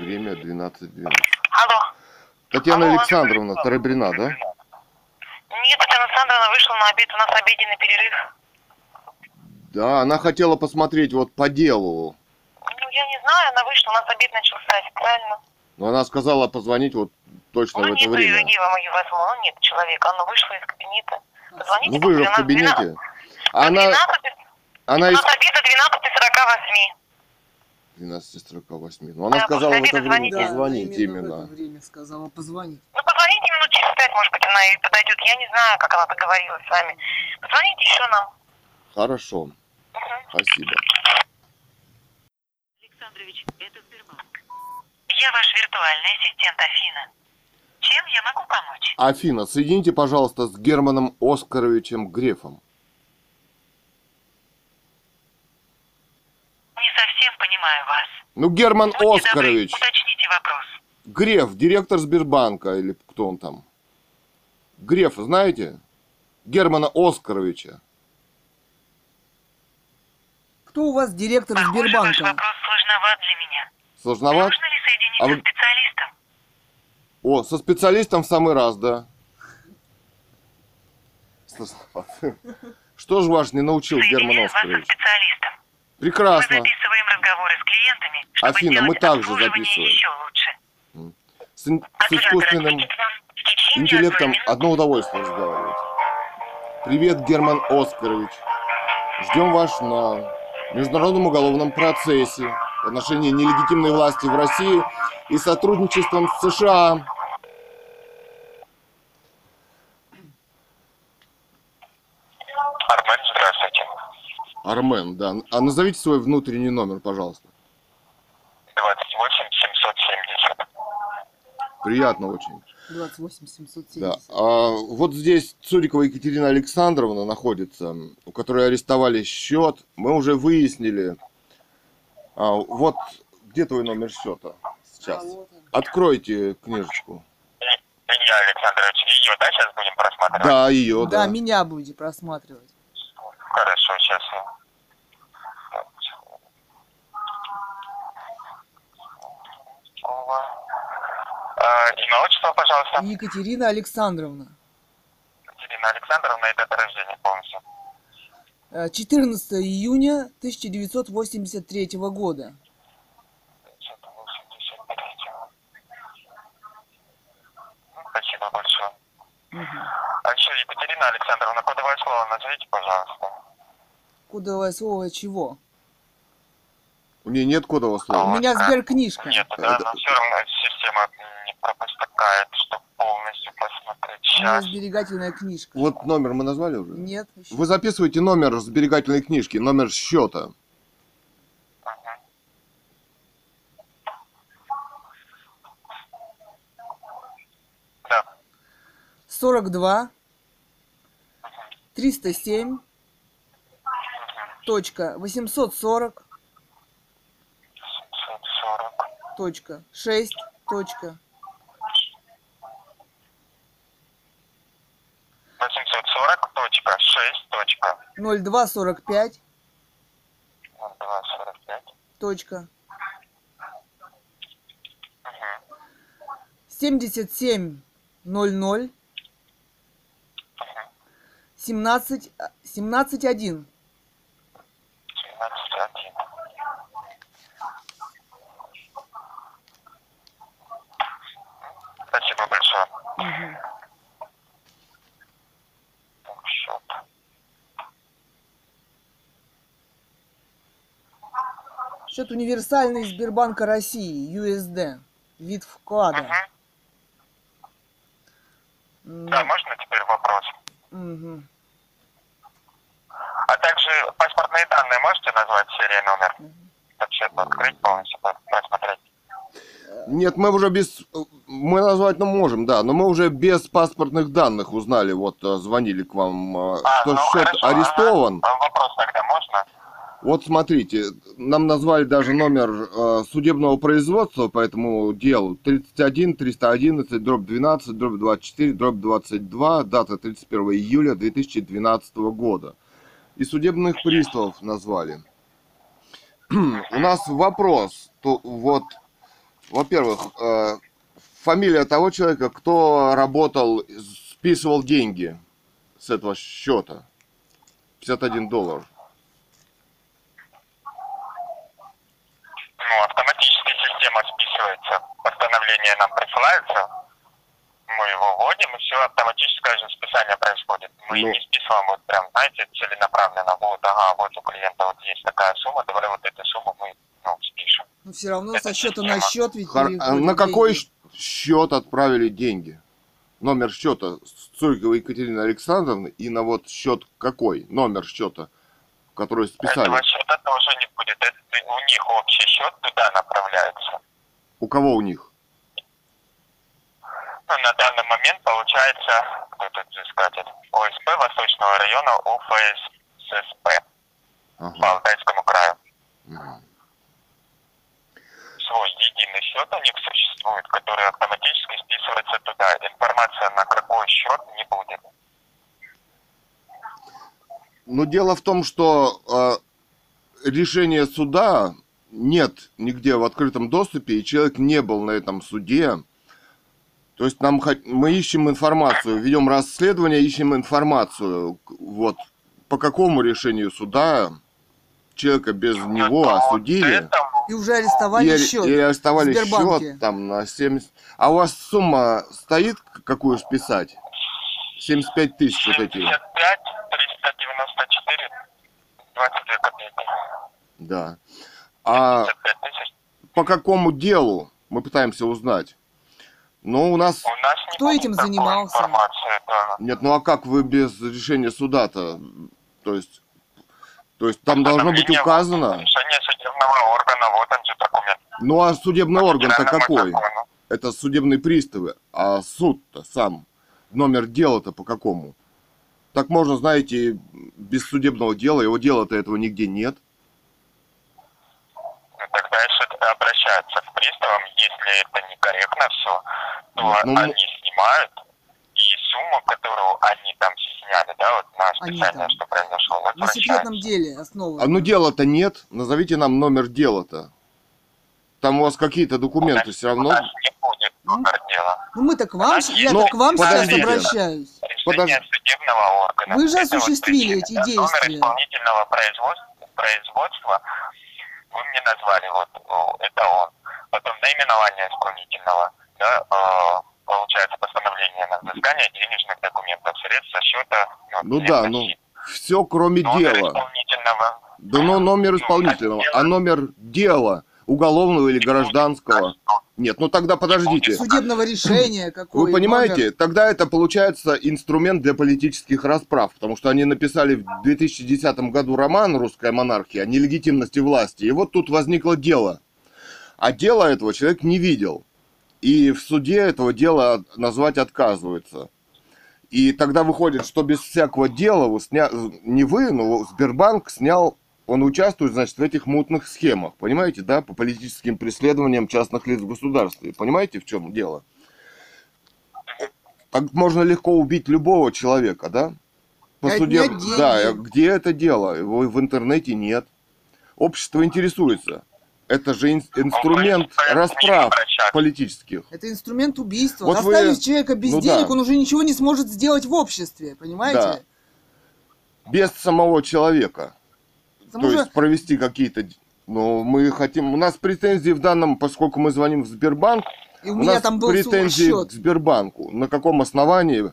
Время 12.12. Алло. Татьяна Алло. Александровна, Тарабрина, да? Нет, Татьяна Александровна вышла на обед, у нас обеденный перерыв. Да, она хотела посмотреть вот по делу. Ну, я не знаю, она вышла, у нас обед начался официально. Но она сказала позвонить вот точно Ну, в это нет, время. я вам ее возьму. Ну, нет человека, она вышла из кабинета. Позвоните. Ну вы же в 12, кабинете. 12, Она, 12, она у из нас обед до 12.48. 12.48. Ну она Да, сказала в это время звоните. позвонить именно. в именно. это время сказала позвонить. Ну, позвоните связь, может быть, она и подойдет. Я не знаю, как она договорилась с вами. Позвоните еще нам. Хорошо. Мгм. Спасибо. Александрович, это Сбербанк. Я ваш виртуальный ассистент Афина. Чем я могу помочь? Афина, соедините, пожалуйста, с Германом Оскаровичем Грефом. Не совсем понимаю вас. Ну, Герман Будьте добры, Оскарович. уточните вопрос. Греф, директор Сбербанка, или кто он там? Греф, знаете? Германа Оскаровича. Кто у вас директор Похоже, ваш Сбербанка? вопрос сложноват для меня. Сложноват? Нужно ли соединить А со вы- специалистом? О, со специалистом в самый раз, да. Что же ваш не научил Герман Соединяю вас со Оскарович? Специалистом. Мы Прекрасно. записываем разговоры с клиентами, чтобы Афина, мы также записываем. еще лучше. С, ин- с искусственным интеллектом одно удовольствие разговаривать. Привет, Герман Оскарович. Ждем вас на международном уголовном процессе в отношении нелегитимной власти в России и сотрудничеством с США. Армен, здравствуйте. Армен, да. А назовите свой внутренний номер, пожалуйста. 28 770. Приятно очень. 28 770. Да. А вот здесь Цурикова Екатерина Александровна находится, у которой арестовали счет. Мы уже выяснили. А, вот где твой номер счета сейчас? Откройте книжечку. Илья Александрович, ее, да, сейчас будем просматривать? Да, ее, Да, да. меня будете просматривать. Хорошо, сейчас я... Так, Ова. Э, Имя, отчество, пожалуйста. Екатерина Александровна. Екатерина Александровна и дата рождения полностью. Э, 14 июня 1983 года. 583. Ну, Спасибо большое. Мгм. А еще, Екатерина Александровна, кодовое слово назовите, пожалуйста. Кодовое слово чего? У нее нет кодового У слова. меня сберкнижка. Нет, да, но все равно система не пропускает, чтобы полностью посмотреть. Сейчас. сберегательная книжка. Вот номер мы назвали уже? Нет, еще. Вы записываете номер сберегательной книжки, номер счета. Да. 42 307 точка 840 740. точка 6 точка 840 точка 6 точка 0245 0245. точка Угу. 77 00 17 17 1 17 Спасибо большое. Мгм. Счет универсальный Сбербанка России, USD. Вид вклада. Угу. Да, можно теперь вопрос? мгм. А также паспортные данные можете назвать серия номер? Чтобы счет открыть полностью, по- просмотреть. Нет, мы уже без... Мы назвать ну, можем, да, но мы уже без паспортных данных узнали, вот э, звонили к вам, э, А, что ну, счет хорошо, арестован. ага. А Вопрос тогда можно? Вот смотрите, нам назвали даже номер э, судебного производства по этому делу. 31 311 дробь 12 дробь 24 дробь 22, дата 31 июля 2012 года. И судебных приставов назвали. У нас вопрос. То, вот, во-первых, э, фамилия того человека, кто работал, списывал деньги с этого счета. 51 доллар. Ну, автоматически система списывается. Постановление нам присылается. Мы его вводим, и все, автоматическое же списание происходит. Мы Ну. не списываем вот прям, знаете, целенаправленно. Вот, ага, вот у клиента вот есть такая сумма, давай вот эту сумму мы ну, спишем. Но все равно Это со счета на система. счет ведь Хор- а На какой деньги. счет отправили деньги? Номер счета Цурьковой Екатерины Александровны и на вот счет какой? Номер счета, который списали. Этого счета тоже не будет. Это у них общий счет туда направляется. У кого у них? Ну, на данный момент получается, кто тут взыскатель? ОСП Восточного района УФССП по Ага. Алтайскому краю. Мгм. Свой единый счет у них существует, который автоматически списывается туда. Информация на какой счет не будет. Но дело в том, что э, решение суда нет нигде в открытом доступе, и человек не был на этом суде. То есть нам мы ищем информацию, ведем расследование, ищем информацию. Вот по какому решению суда человека без него Вот осудили И уже арестовали и, счет. и арестовали счет там на 70. А у вас сумма стоит, какую списать? 75 тысяч вот эти. 75, 394, 22 копейки. Да. А 75 тысяч. по какому делу мы пытаемся узнать? Ну, у нас... У нас Кто этим занимался? да. Нет, ну а как вы без решения суда-то? То есть... То есть там должно быть указано... Решение судебного органа, вот он же документ. Ну а судебный орган-то какой? закону. Это судебные приставы. А суд-то сам. Номер дела-то по какому? Так можно, знаете, без судебного дела, его дела-то этого нигде нет. Ну, Тогда если обращаются к приставам, если это некорректно все, то Ну, они мы- снимают и сумму, которую они там сняли, да, вот на там. что произошло, На секретном деле основано. А ну дела-то нет. Назовите нам номер дела-то. Там у вас какие-то документы все У равно. нас не будет номер дела. Ну мы-то к вам, я Ну, к вам сейчас обращаюсь. Решение Подожди. судебного органа. Вы же Это вот осуществили причина, эти да. действия. Номер исполнительного производства, производства вы мне назвали, вот это он. Потом наименование исполнительного, да, э, получается постановление на взыскание денежных документов, средств со счета. Ну да, ну все кроме Номер дела. исполнительного. Да ну номер исполнительного, а номер дела уголовного или гражданского. Нет, ну тогда подождите. Судебного решения какое. Вы понимаете, тогда это получается инструмент для политических расправ, потому что они написали в 2010 году роман «Русская монархия» о нелегитимности власти, и вот тут возникло дело. А дело этого человек не видел. И в суде этого дела назвать отказываются. И тогда выходит, что без всякого дела вы сня... не вы, но Сбербанк снял, он участвует, значит, в этих мутных схемах, понимаете, да, по политическим преследованиям частных лиц в государстве. Понимаете, в чем дело? Так можно легко убить любого человека, да? По суде, да, где это дело? Его в интернете нет. Общество интересуется. Это же ин- инструмент расправ политических. Это инструмент убийства. Вот вы- Оставить человека без ну денег, да. он уже ничего не сможет сделать в обществе, понимаете? Без самого человека. Потому То что есть провести какие-то... Ну, мы хотим... У нас претензии в данном, поскольку мы звоним в Сбербанк, и у у меня нас там был претензии счет. к Сбербанку. На каком основании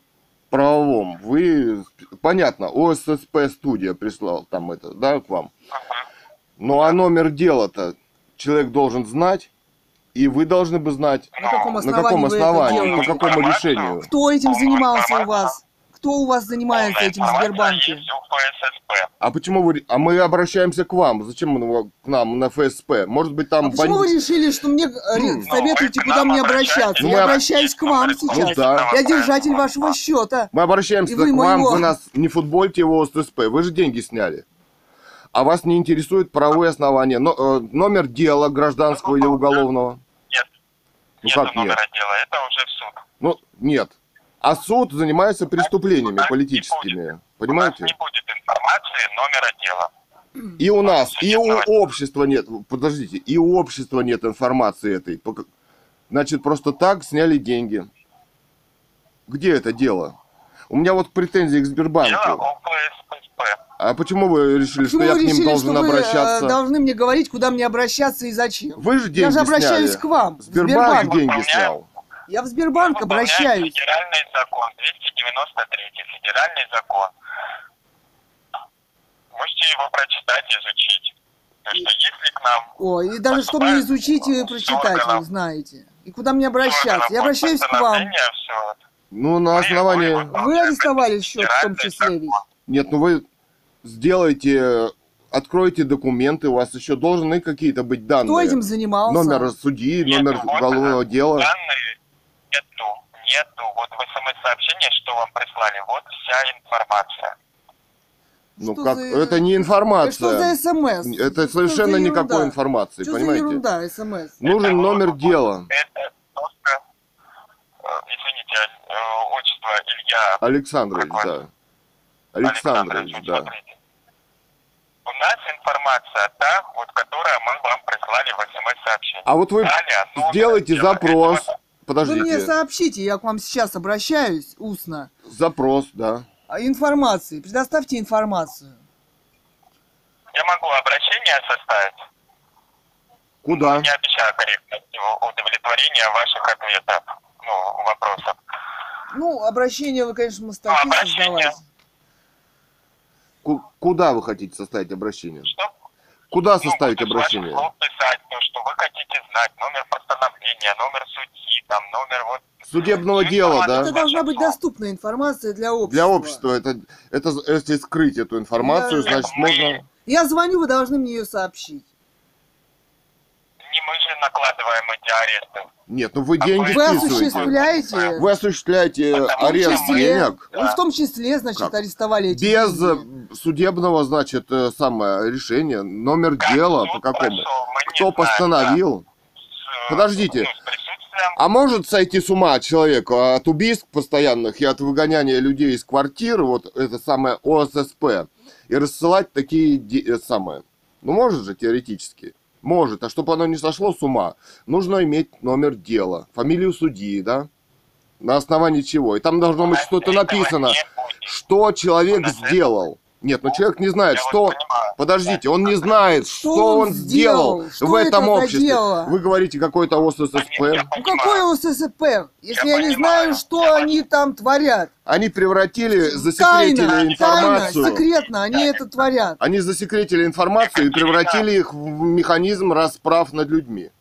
правовом? Вы... Понятно, ОССП студия прислал там это, да, к вам. Ну, а номер дела-то человек должен знать, и вы должны бы знать, На каком на основании, каком вы это основании, по какому решению. Кто этим занимался у вас? Кто у вас занимается этим в Сбербанке? Есть у ФССП. А почему вы... А мы обращаемся к вам. Зачем мы к нам на ФСП? Может быть, там А почему вы бандит- решили, что мне советуете, Ну, вы к куда мне обращаться? Ну, Я мы- обращаюсь к вам Ну, сейчас. да. Я держатель вашего счета. Мы обращаемся вы к вам, моего. вы нас не футбольте его ССП, вы же деньги сняли. А вас не интересует правовые основания. Но, э, номер дела гражданского или уголовного? Нет. Ну Нет как нет? номера дела, это уже в суд. Ну, нет. А суд занимается преступлениями политическими. будет. Понимаете? У нас не будет информации номера дела. И у нас, и у общества нет. Подождите, и у общества нет информации этой. Значит, просто так сняли деньги. Где это дело? У меня вот претензии к Сбербанку. А почему вы решили, Почему что я вы к ним решили, должен что вы э, обращаться? должны мне говорить, куда мне обращаться и зачем? Вы же деньги Я же обращаюсь сняли. к вам. Сбербанк Сбербанк. деньги снял. Я в Сбербанк обращаюсь. Федеральный закон, 293 федеральный закон. Можете его прочитать, изучить. То, что если к нам О, и даже что мне изучить и прочитать, вы знаете. И куда мне обращаться? Я обращаюсь к вам. Все, Ну, на основании... Вы арестовали счет в том числе ведь. Нет, ну вы сделайте, откройте документы, у вас еще должны какие-то быть Кто данные. этим занимался? Номер судьи, Нет, номер вот уголовного дела. Данные нету, нету. Вот в смс-сообщении, что вам прислали, вот вся информация. Ну Что как, за- это не Это Что информация. за смс? Это Что совершенно за никакой информации, Что за понимаете? ерунда, смс? Нужен Это номер вот- дела. Это просто, э, извините, э, отчество Илья Александрович, Какой? да. Александрович, вот да. смотрите. У нас информация та, вот, которая мы вам прислали в смс-сообщении. А вот вы Далее сделайте дела запрос. этого- Вы мне Подождите. сообщите, я к вам сейчас обращаюсь устно. Запрос, да. А Информации, предоставьте информацию. Я могу обращение составить. Куда? Не обещаю корректности удовлетворения ваших ответов, ну, вопросов. Ну, обращение вы, конечно, мастаки Ну, обращение. Куда вы хотите составить обращение? Что? Куда Ну, составить ваших обращение? писать, то, что вы хотите знать, номер постановления, номер судьи, там, номер вот... Судебного дела, да? Это должна быть доступная информация для общества. Для общества это, это если скрыть эту информацию, Да. значит можно. Я звоню, вы должны мне ее сообщить. Не мы же накладываем эти аресты. Нет, ну вы А деньги Вы списываете. осуществляете... Вы осуществляете том арест числе- денег Вы в том числе, значит, Как? арестовали эти без деньги. э, судебного, значит, э, самое решение, номер Как дела по какому. прошел, Кто знаем, постановил? да. С, Подождите. ну, А может сойти с ума человек от убийств постоянных и от выгоняния людей из квартир, вот это самое ОССП, и рассылать такие де- э, самое. Ну, может же, теоретически. Может. А чтобы оно не сошло с ума, нужно иметь номер дела, фамилию судьи, да? На основании чего? И там должно быть что-то написано, что человек сделал. Нет, ну человек не знает, Я что... понимаю. Подождите, он не знает, что, он он сделал, сделал? Что в этом это обществе. дело? Вы говорите какой-то ОССП. Ну какое ОССП, если я, Я не понимаю. знаю, что Я они там творят? Они превратили, засекретили Тайно, тайно, информацию. секретно, они это творят. Они засекретили информацию и превратили их в механизм расправ над людьми.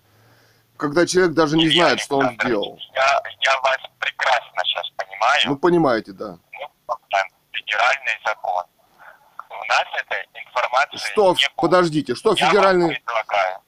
Когда человек даже не знает, что он сделал. Я, я вас прекрасно сейчас понимаю. Ну, понимаете, да. Ну, федеральный закон. Нас этой информации Что, не подождите, что Я федеральный,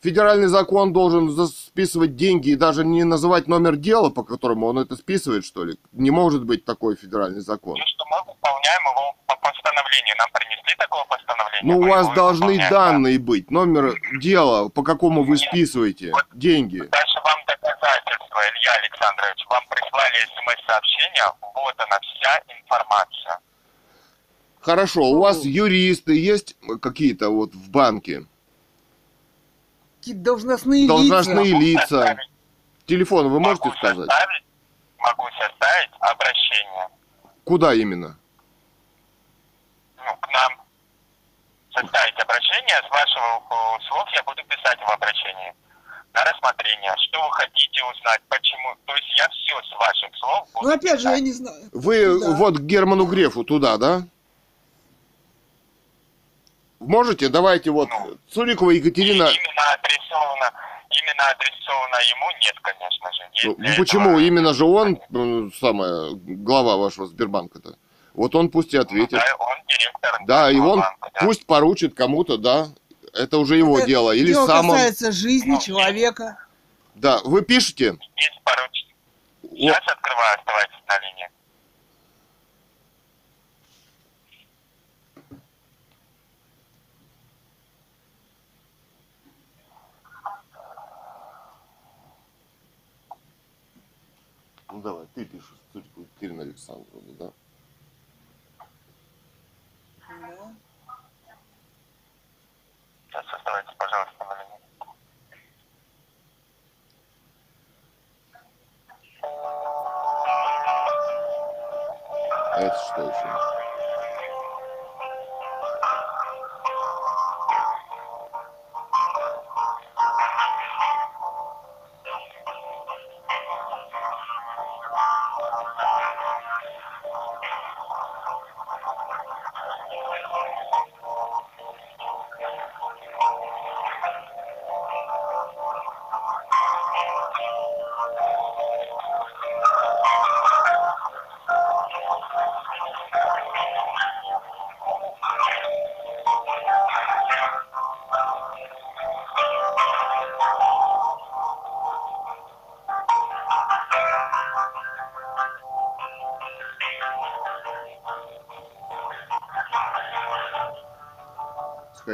федеральный закон должен списывать деньги и даже не называть номер дела, по которому он это списывает, что ли? Не может быть такой федеральный закон. Ну, что мы выполняем его по постановлению. Нам принесли такое постановление. Ну, у вас должны выполняем. данные быть, номер дела, по какому вы Нет. списываете деньги. Дальше вам доказательства, Илья Александрович. Вам прислали смс-сообщение. Вот она, вся информация. Хорошо, у вас юристы есть какие-то вот в банке? Какие-то должностные Должностные лица. лица. Телефон вы можете могу сказать? Составить, могу составить обращение. Куда именно? ну, к нам составить обращение. С вашего слов я буду писать в обращении на рассмотрение. Что вы хотите узнать, почему. То есть я все с ваших слов буду Ну опять же, я не знаю. Вы Да. вот к Герману Грефу туда, да? Можете? Давайте вот Цурикова Екатерина. Именно адресовано, именно адресовано ему нет, конечно же. Есть Ну, почему? этого- Именно же он, э, самая глава вашего Сбербанка-то. Вот он пусть и Ну, ответит. да, он директор. Да, и он банка, да. пусть поручит кому-то, да. Это уже его Это дело. Или Дело сам он. касается жизни Ну, человека. Да, вы пишете. Есть поручик. Сейчас открываю, оставайтесь на линии. Ну давай, ты пишешь Цурикова Екатерина Александровна, да? Сейчас оставайтесь, пожалуйста, на линии. А это что еще?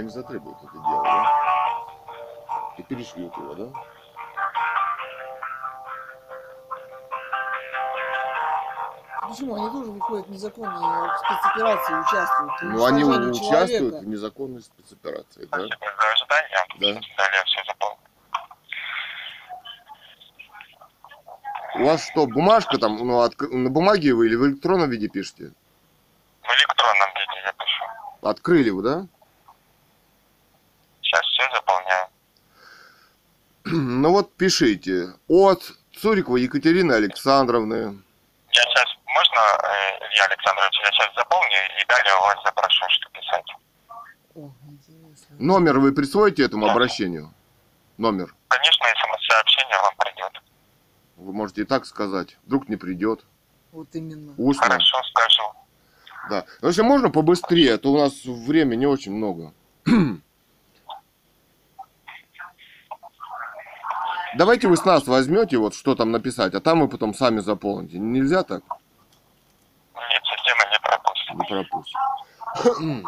Не затребуют это дело, да? И перешлют его, да? Почему? Они тоже выходят незаконные в спецоперации, участвуют. Ну, они участвуют человека. в незаконной спецоперации, да? Да. Далее все заполню. У вас что, бумажка там, ну, отк- на бумаге вы или в электронном виде пишете? В электронном виде я пишу. Открыли вы, да? Сейчас все заполняю. Ну вот пишите. От Цуриковой Екатерины Александровны. Я сейчас, можно, э, Илья Александрович, я сейчас заполню и далее у вас запрошу, что писать. Номер вы присвоите этому обращению? Номер. Конечно, смс-сообщение вам придет. Вы можете и так сказать. Вдруг не придет. Вот именно. Устно. Хорошо, скажу. Да. Ну, если можно побыстрее, а то у нас времени не очень много. Давайте вы с нас возьмете, вот что там написать, а там вы потом сами заполните. Нельзя так? Нет, система не пропустит. Не пропустим.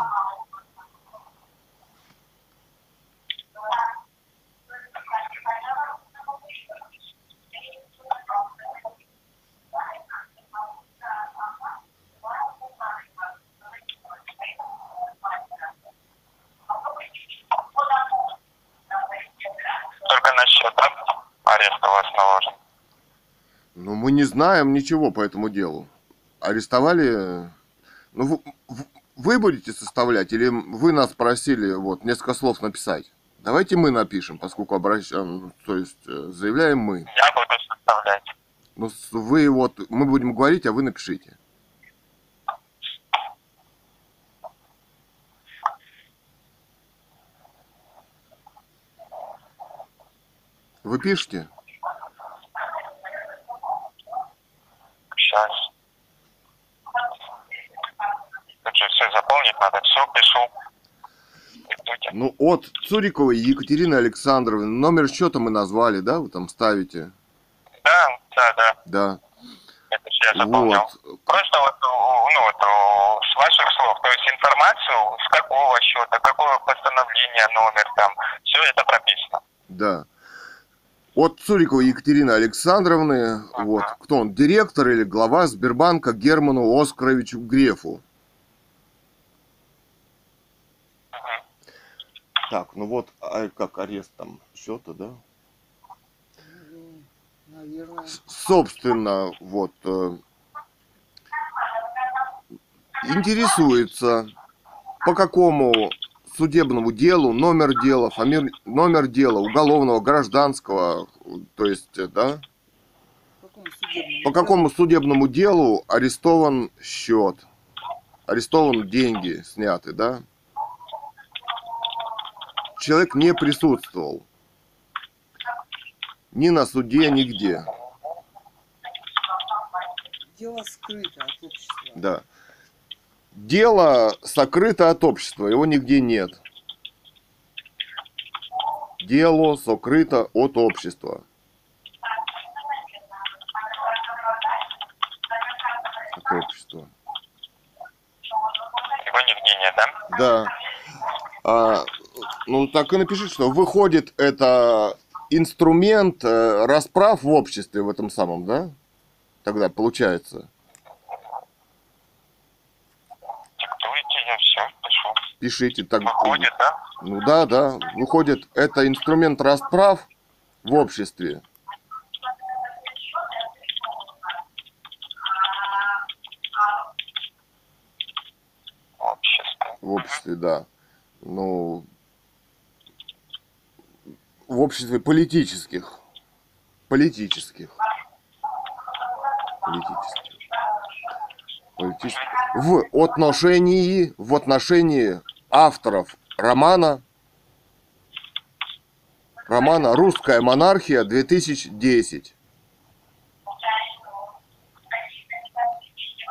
Только на счет, да? Арест у вас наложен. Ну, мы не знаем ничего по этому делу. Арестовали... Ну, вы, вы будете составлять или вы нас просили вот несколько слов написать? Давайте мы напишем, поскольку обращаем, то есть э, заявляем мы. Я буду составлять. Ну, вы вот, мы будем говорить, а вы напишите. Вы пишете? Сейчас. Тут же все заполнить надо. Все пишу. Диктуйте. Ну, от Цуриковой Екатерины Александровны. Номер счета мы назвали, да? Вы там ставите. Да, да, да. Да. Это же я заполнял. Вот. Просто вот, ну, вот с ваших слов, то есть информацию, с какого счета, какое постановление, номер там, все это прописано. Да. От Цуриковой Екатерины Александровны, вот, кто он, директор или глава Сбербанка Герману Оскаровичу Грефу. Мгм. Так, ну вот, а как арест там счета, да? Наверное. Собственно, вот, э, интересуется, по какому судебному делу, номер дела, фамиль, номер дела, уголовного, гражданского, то есть, э, да, По какому судебному? По какому судебному делу арестован счет? Арестован деньги сняты, да? Человек не присутствовал. Ни на суде, нигде. Дело скрыто от общества. Да. Дело сокрыто от общества, его нигде нет. Дело сокрыто от общества. От общества. Его нигде нет, да? Да. А, ну, так и напишите, что выходит это инструмент э, расправ в обществе в этом самом, да? Тогда получается. Диктуйте, я все пишу. Пишите так. Выходит, да? Ну да, да. Выходит, это инструмент расправ в обществе. Общество. В обществе, да. Ну, в обществе политических. Политических. Политических. Политических. В отношении, в отношении авторов романа, романа «Русская монархия 2010».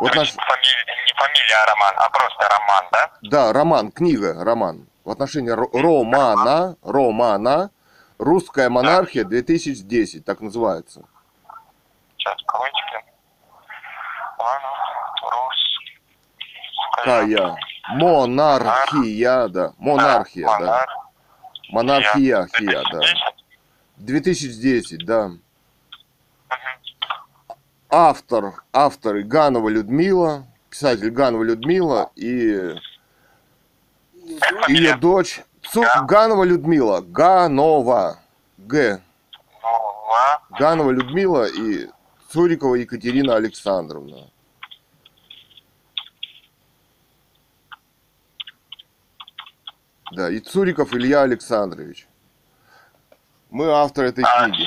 Вот наш, фамилия, не фамилия, а роман, а просто роман, да? да, роман, книга, роман. В отношении ро- романа, романа «Русская монархия 2010», так называется. Сейчас, кавычки. Ладно, русская Кая. Монархия, да. Монархия, да. Монарх. Монархия, хия, да. 2010? 2010, да. Автор, авторы Ганова Людмила, писатель Ганова Людмила и ее дочь Цу- Ганова Людмила, Ганова, Г. Нова. Ганова Людмила и Цурикова Екатерина Александровна. Да, и Цуриков Илья Александрович. Мы авторы этой А, книги.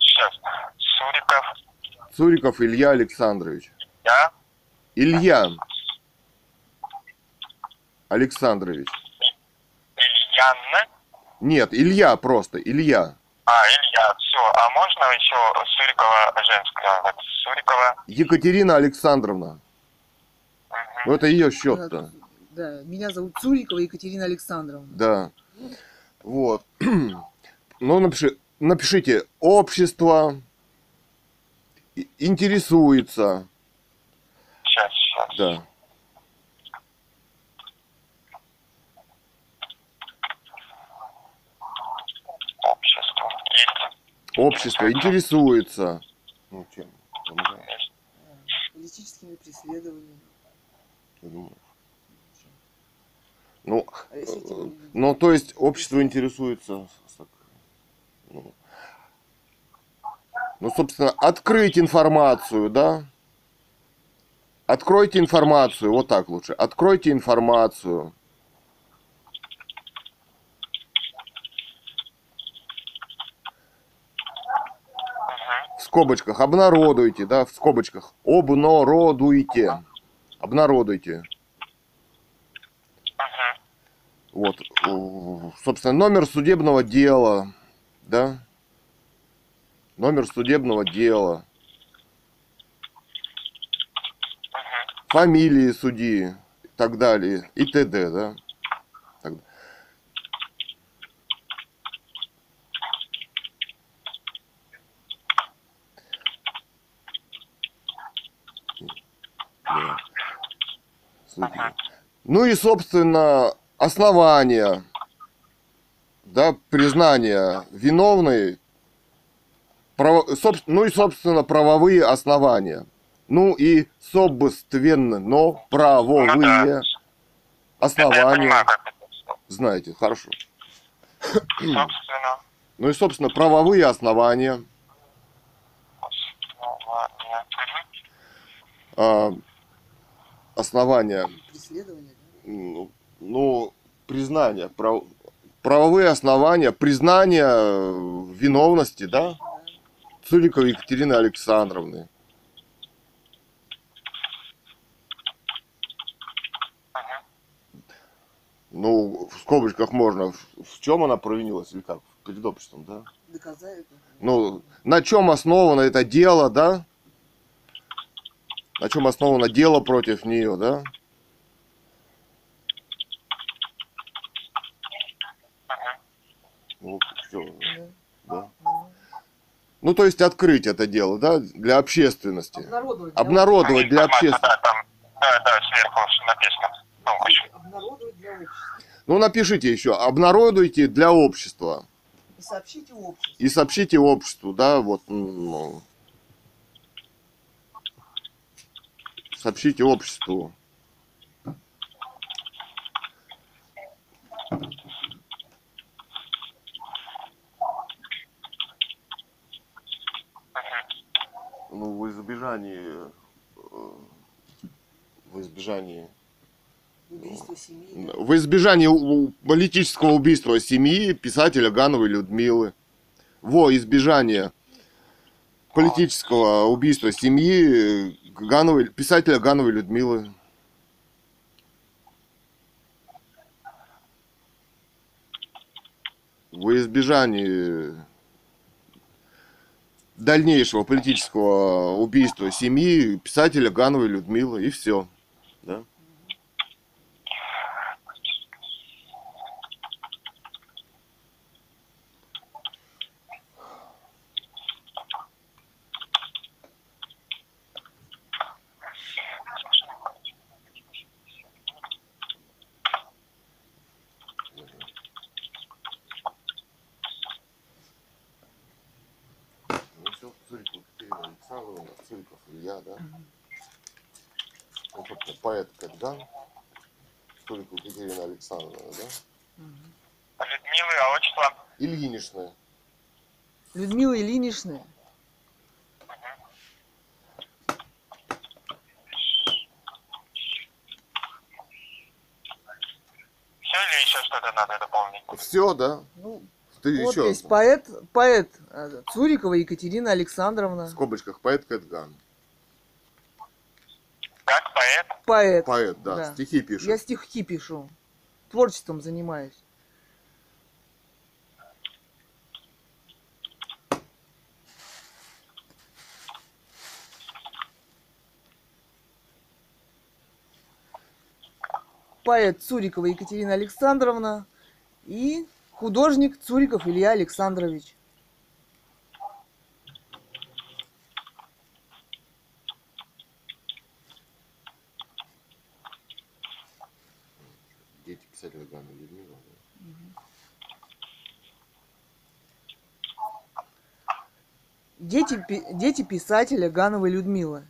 сейчас. Суриков. Цуриков Илья Александрович. Я. Илья Александрович. Ильян. Нет, Илья просто, Илья. А, Илья, все. А можно еще Сурикова женская? Вот Сурикова. Екатерина Александровна. Ну, это ее счет-то. Да, да, меня зовут Цурикова Екатерина Александровна. Да. Вот. Ну, напиши, напишите общество интересуется. Сейчас, сейчас. Да. Общество. Есть. Общество интересуется. Ну, чем? Помогает. Политическими преследованиями. ты думаешь? Ну, А э, ну, то есть общество интересуется. Ну, ну, собственно, открыть информацию, да? Откройте информацию, вот так лучше. Откройте информацию. В скобочках обнародуйте, да, в скобочках обнародуйте. Обнародуйте. Мгм. Вот, собственно, номер судебного дела, да? Номер судебного дела. Фамилии судьи и так далее, и т.д., да? Ну и, собственно, основания, да, признания виновной, право- соб- ну и, собственно, правовые основания. Ну и, собственно, Ну правовые да. Это я основания. понимаю. Знаете, хорошо. Собственно. Ну и, собственно, правовые основания. основания. А, основания, Преследования, да? ну, ну, признания, прав- правовые основания, признания э, виновности, да. Цуриковой Екатерины Александровны. Ну, в скобочках можно, в, чем она провинилась или как, перед обществом, да? Доказать это. Ну, на чем основано это дело, да? На чем основано дело против нее, да? Ну, Да. Ну, то есть открыть это дело, да, для общественности. Обнародовать. для Обнародовать для общественности. Да, там, да, да, сверху написано. Ну. Обнародовать для общества. Ну, напишите еще, обнародуйте для общества. И сообщите обществу. И сообщите обществу, да, вот, ну, сообщите обществу. Ну, в избежании, э, в избежании, Убийство семьи. да. в избежании политического убийства семьи писателя Гановой Людмилы. Во избежание политического убийства семьи Гановой, писателя Гановой Людмилы. В избежании дальнейшего политического убийства семьи писателя Гановой Людмилы. И все. Да? Цуриков Илья, да? Ну, собственно, поэт Кэтган. Цуриков Екатерина Александровна, да? Людмилы, а отчество? Ильиничная. Людмила Ильинична. Все или еще что-то надо дополнить? Все, да? Ну, Ты вот еще есть поэт, поэт э, Цурикова Екатерина в Александровна. скобочках поэт Кэтган. Как поэт? Поэт. Поэт, да, Да. стихи пишет. Я стихи пишу. Творчеством занимаюсь. Поэт Цурикова Екатерина Александровна и художник Цуриков Илья Александрович. Дети писателя Ганна Людмила. Дети, дети писателя Гановой Людмилы.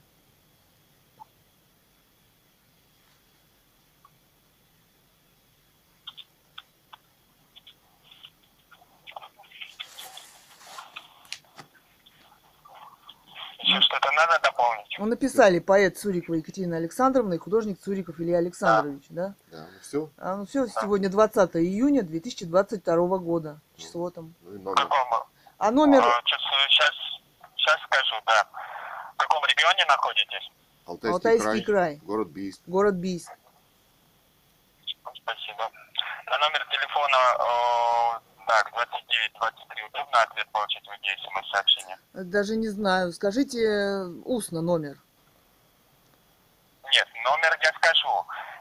Еще что-то надо дополнить? Ну, написали поэт Цурикова Екатерина Александровна и художник Цуриков Илья Александрович, да? Да, ну все. А, ну все, сегодня 20 июня 2022 года. Число там. Ну и номер. А номер сейчас, сейчас скажу, да. В каком регионе находитесь? Алтайский, Алтайский край. Город Бийск. город Бийск. Спасибо. На номер телефона так, 29-23 удобно ответ получить в виде смс-сообщения? Даже не знаю. Скажите э, устно номер. Нет, номер я скажу.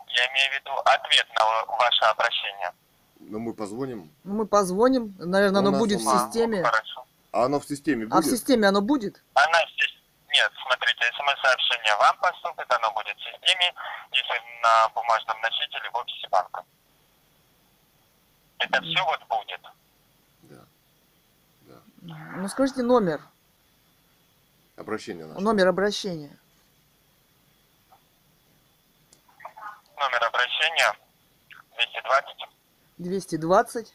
Я имею в виду ответ на ваше обращение. Ну мы позвоним. Ну, мы позвоним. Наверное, оно будет в системе. Хорошо. А оно в системе А в будет? системе оно будет? Она здесь... Нет, смотрите, смс-сообщение вам поступит, оно будет в системе, если на бумажном носителе в офисе банка. Это все вот будет. Да. Да. Ну, скажите номер. Обращение наше. Номер обращения. Номер обращения 220 220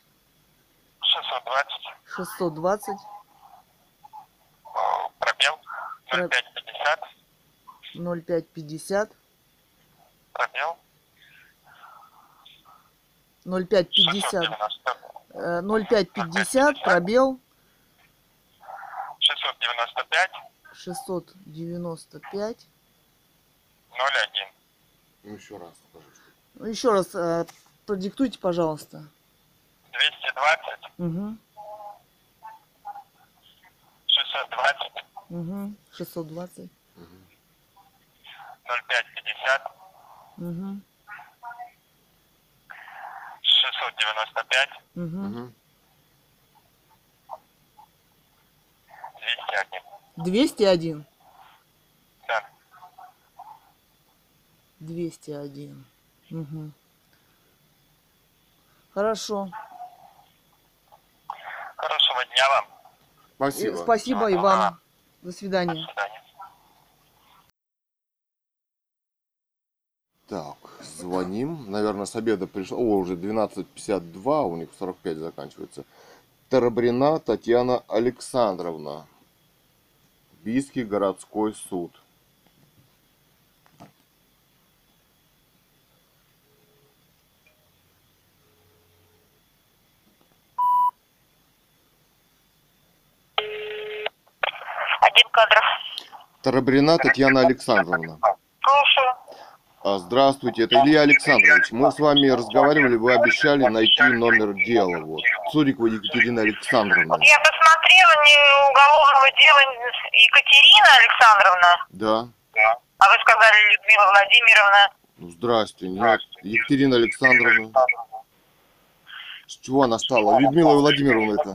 620 620 э, пробел Про- 0550 0550 пробел 0550 690 э, 0550 пробел. 695 695 01 Ну еще раз, пожалуйста. Ну, еще раз э, продиктуйте, пожалуйста. 220 Угу, 620 угу, 620. Мгм. 0550 Угу, 695 угу. Мгм. 201 201. Да. 201. Угу. Хорошо. Хорошего дня вам. И Спасибо. спасибо и вам. До свидания. До свидания. Так, звоним. Наверное, с обеда пришел. О, уже 12.52, у них 45 заканчивается. Тарабрина Татьяна Александровна. Бийский городской суд. Один кадров. Тарабрина Татьяна Александровна. А, Здравствуйте, это Илья Александрович. Мы с вами разговаривали, вы обещали найти номер дела. Вот. Цурикова Екатерина Александровна. Я посмотрела не уголовного дела Екатерина Александровна, Да. а вы сказали Людмила Владимировна. Ну, здрасте. Нет, Екатерина Александровна. С чего она стала? Людмила Владимировна это.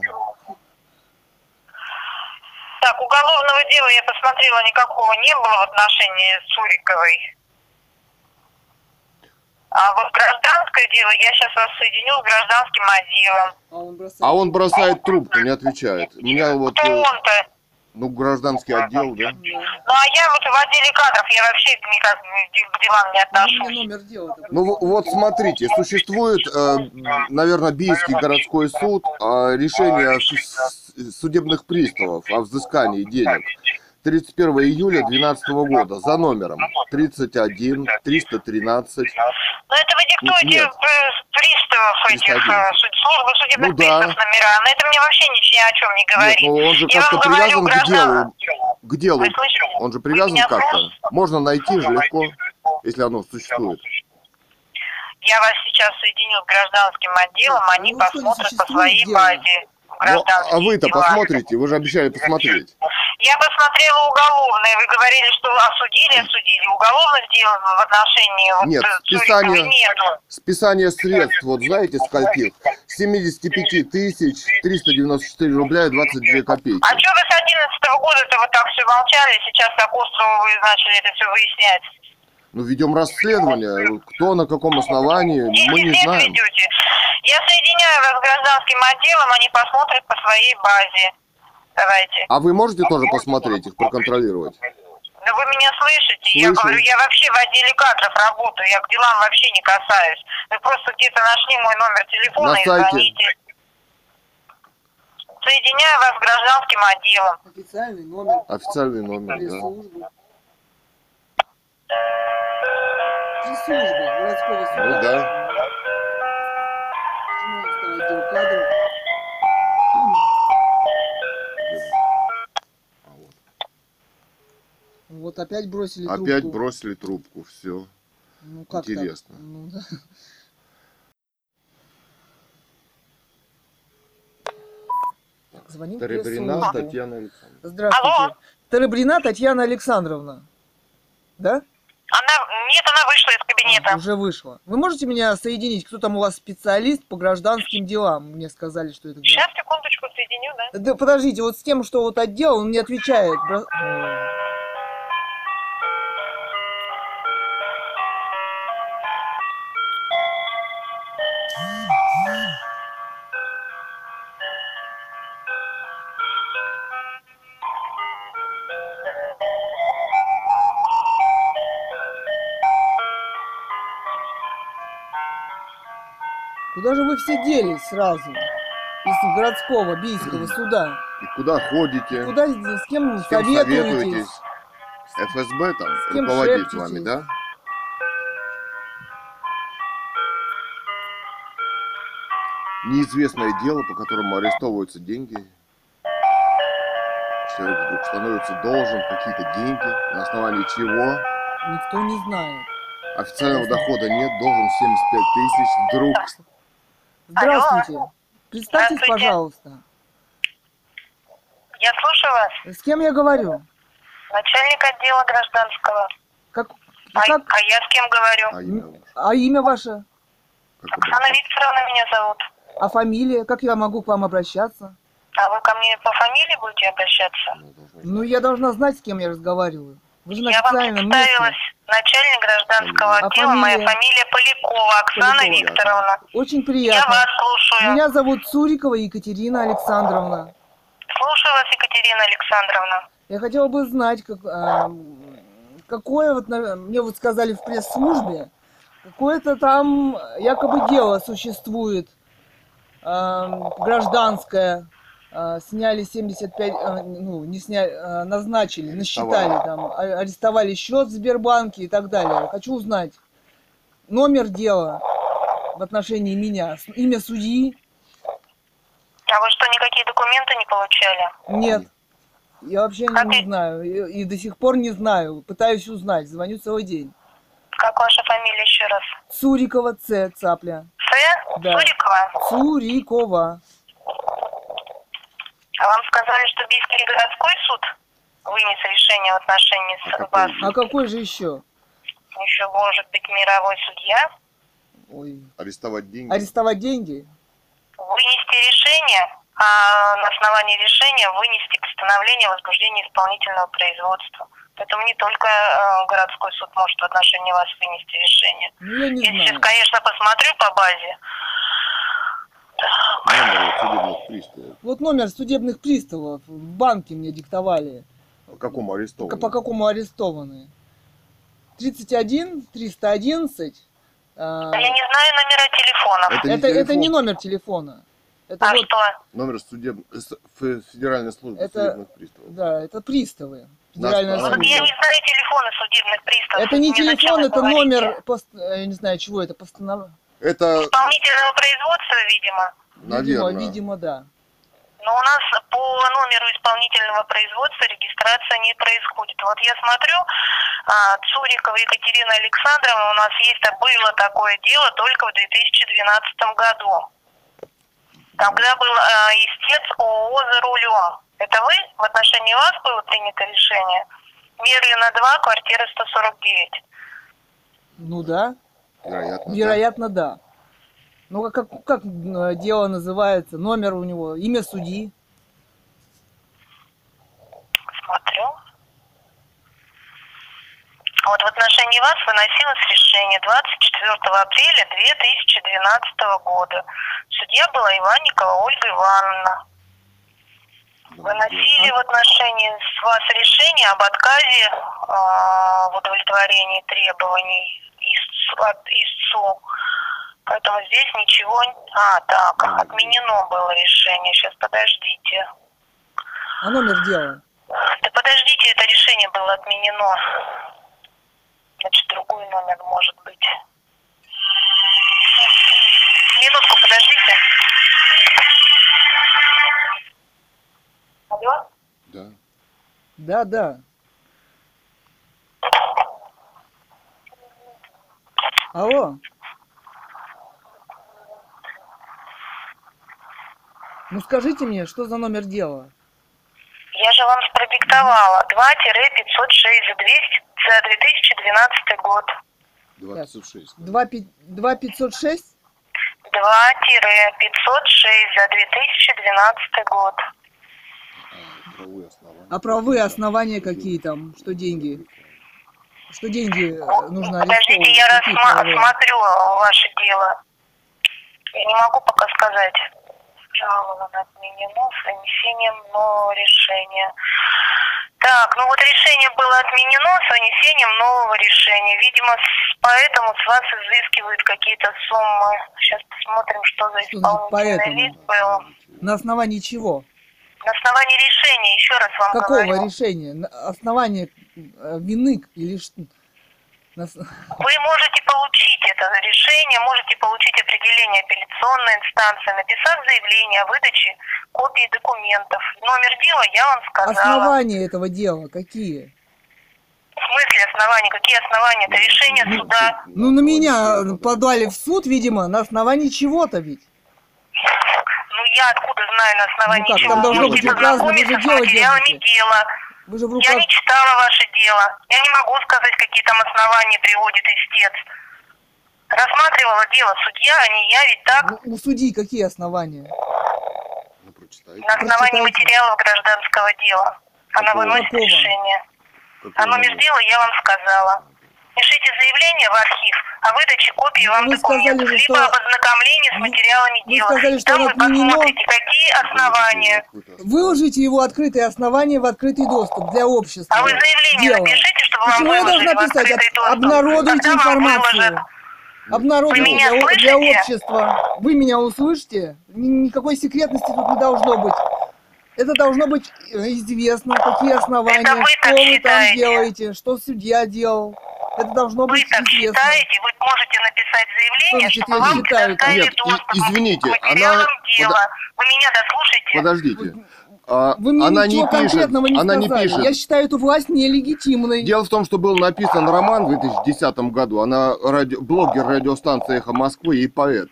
Так, уголовного дела я посмотрела, никакого не было в отношении Цуриковой. А вот гражданское дело, я сейчас вас соединю с гражданским отделом. А он бросает. А он бросает трубку, не отвечает. У меня вот... Кто э, он-то? Ну, гражданский отдел, да? Ну а я вот в отделе кадров, я вообще никак к делам не Ну, отношусь. номер дела такой. Ну вот смотрите, существует, наверное, Бийский городской суд, э, решение су- судебных приставов о взыскании денег 31 июля 2012 года за номером 31 313. Ну это вы диктуете Нет. э, приставов этих 301. суд- службы судебных Ну да. приставов номера, но это мне вообще ничего ни о чем не Нет, говорит. ну он же как-то вам говорю, привязан к делу. К делу. Он же привязан как-то. Можно найти же легко, если оно существует. Я вас сейчас соединю с гражданским отделом, они Ну, посмотрят по своей дело? Базе. Ну, гражданские а вы-то дела. посмотрите, вы же обещали посмотреть. Я посмотрела уголовное. Вы говорили, что осудили, осудили. Уголовных дел в отношении вот, Нет, списание- нету. Списание средств, вот знаете, скольких? 75 тысяч 394 рубля и 22 копейки. А что вы с 11 года-то вот так все молчали? Сейчас так остро вы начали это все выяснять. Ну, ведем расследование. Кто на каком основании, мы не знаем. ведете. Я соединяю вас с гражданским отделом, они посмотрят по своей базе. Давайте. А вы можете тоже посмотреть их, проконтролировать? Да вы меня слышите? Я Слышу. говорю, я вообще в отделе кадров работаю, я к делам вообще не касаюсь. Вы просто где-то нашли мой номер телефона На и сайте. звоните. Соединяю вас с гражданским отделом. Официальный номер Официальный номер, да. Пресс-службы. Пресс-служба городского суда. Ну да. Кадров. Вот опять бросили Опять трубку. бросили трубку, все. Ну как так? Интересно. Ну, да. Так, звоним Таребрина. Татьяна Александровна. Здравствуйте. Алло. Таребрина Татьяна Александровна. Да? Она, нет, она вышла из кабинета. Уже вышла. Вы можете меня соединить? Кто там у вас специалист по гражданским делам? Мне сказали, что это... Сейчас, секундочку, соединю, да? Да подождите, вот с тем, что вот отдел, он не отвечает. Вы все делись сразу? Из городского, бийского суда. И куда ходите? Куда, с кем С кем советуетесь? советуетесь? ФСБ там С кем руководит шепчетесь? вами, да? Неизвестное дело, по которому арестовываются деньги. Человек вдруг становится должен какие-то деньги, на основании чего Никто не знает. официального дохода нет, должен 75 тысяч, вдруг Здравствуйте. Представьтесь, Здравствуйте. пожалуйста. Я слушаю вас. С кем я говорю? Начальник отдела гражданского. Как, А, как, а я с кем говорю? а имя ваше, а имя ваше? как Оксана? Викторовна меня зовут. А фамилия? Как я могу к вам обращаться? А вы ко мне по фамилии будете обращаться? Ну, Ну, я должна знать, с кем я разговариваю. Вы же на Я вам представилась. месте. Начальник гражданского А отдела. Моя фамилия? фамилия Полякова Оксана Полякова. Викторовна. Очень Я приятно. вас слушаю. Меня зовут Цурикова Екатерина Александровна. Слушаю вас, Екатерина Александровна. Я хотела бы знать, как, а, какое вот, мне вот сказали в пресс-службе, какое-то там якобы дело существует а, гражданское. А, сняли 75, а, ну, не сняли, а, назначили, насчитали там, арестовали счет в Сбербанке и так далее. Хочу узнать номер дела в отношении меня, с- имя судьи. А вы что, никакие документы не получали? Нет. Я вообще Как не, и- знаю. И, и до сих пор не знаю. Пытаюсь узнать. Звоню целый день. Как ваша фамилия еще раз? Цурикова Ц. Цапля. С? Да. Сурикова? Цурикова. А вам сказали, что Бийский городской суд вынес решение в отношении А с какой вас? А какой же еще? Еще может быть мировой судья. Ой. Арестовать деньги? Арестовать деньги? Вынести решение, а на основании решения вынести постановление о возбуждении исполнительного производства. Поэтому не только э, городской суд может в отношении вас вынести решение. Ну, я не Я сейчас, знаю. конечно, посмотрю по базе. Номер вот судебных приставов. Вот номер судебных приставов в банке мне диктовали. По какому арестованному? По какому арестованы? 31, 311. а, Я не знаю номера телефонов. Это не Это, это телефон. не номер телефона. Это А вот, что? Номер судеб... Федеральной службы Это- судебных приставов. да, это приставы. Федеральная Вот я служба. не знаю телефоны судебных приставов. Это не Мне телефон, это говорите? номер, пост- я не знаю, чего это, постанов... Это, Исполнительного производства, видимо. Видимо, наверное, видимо, да. Но у нас по номеру исполнительного производства регистрация не происходит. Вот я смотрю, а, Цурикова Екатерина Александровна, у нас есть, а, было такое дело только в 2012 году. Тогда был а, истец ООО «За рулем». Это вы? В отношении вас было принято решение? Мерлина 2, квартира 149. Ну да, вероятно, да. вероятно, да. Ну а как, как э, дело называется, номер у него, имя судьи. Смотрю. Вот в отношении вас выносилось решение 24 апреля 2012 года. Судья была Иванникова Ольга Ивановна. Выносили в отношении с вас решение об отказе э, в удовлетворении требований ИС- от ИСУ. Поэтому здесь ничего... А, так, отменено было решение. Сейчас, подождите. А номер дела? Да подождите, это решение было отменено. Значит, другой номер может быть. Минутку, подождите. Алло? Да. Да, да. Алло. Ну скажите мне, что за номер дела? Я же вам продиктовала 2-506 за 200 за 2012 год. 26. 2 2506? 2-506 за 2012 год. А, правовые основания. А правовые основания какие там? Что деньги? Что деньги э, нужно Подождите, я Какие рассма- правовые? смотрю ваше дело. Я не могу пока сказать. Жалоба отменено с вынесением нового решения. Так, ну вот решение было отменено с вынесением нового решения. Видимо, с- поэтому с вас изыскивают какие-то суммы. Сейчас посмотрим, что за значит исполнительный лист был. На основании чего? На основании решения, еще раз вам Какого говорю. решения? На основании э, вины или что? Вы можете получить это решение, можете получить определение апелляционной инстанции, написав заявление о выдаче копии документов. Номер дела я вам сказала. Основания этого дела какие? В смысле основания? Какие основания? Это решение суда. Ну, на меня подали в суд, видимо, на основании чего-то ведь. Ну, я откуда знаю на основании Ну как, чего? там должно быть указано, вы же познакомиться с дело материалами держите. дела. Вы же в Я руках... не читала ваше дело. Я не могу сказать, какие там основания приводит истец. Рассматривала дело судья, а не я, ведь так? Ну, У судьи какие основания? Ну, прочитайте. На основании Прочитайте. материалов гражданского дела. Она Какого? выносит Какого? решение. Какой А номер дела я вам сказала. Пишите заявление в о выдаче копии вам Вы сказали документов, же, либо что- об ознакомлении с материалами вы дела. сказали, что там вы посмотрите, какие основания. Выложите его открытые основания в открытый доступ для общества. А вы заявление Дело. напишите, чтобы вам Почему я выложили должна в писать? доступ. Обнародуйте вам информацию. выложат. Меня для, для общества. Вы меня услышите? Ни- Никакой секретности тут не должно быть. Это должно быть э, известно, какие основания, Это вы что вы там считаете. делаете, что судья делал. Это должно Вы быть так известно. считаете, вы можете написать заявление, Что значит, чтобы я вам считаю? предоставили Нет, доступ извините, к материалам она- дела. Вы меня дослушайте. Подождите. А, Вы мне она ничего не пишет, конкретного не она не сказали. пишет. Я считаю эту власть нелегитимной. Дело в том, что был написан роман в 2010 году. Она ради- блогер радиостанции «Эхо Москвы» и поэт.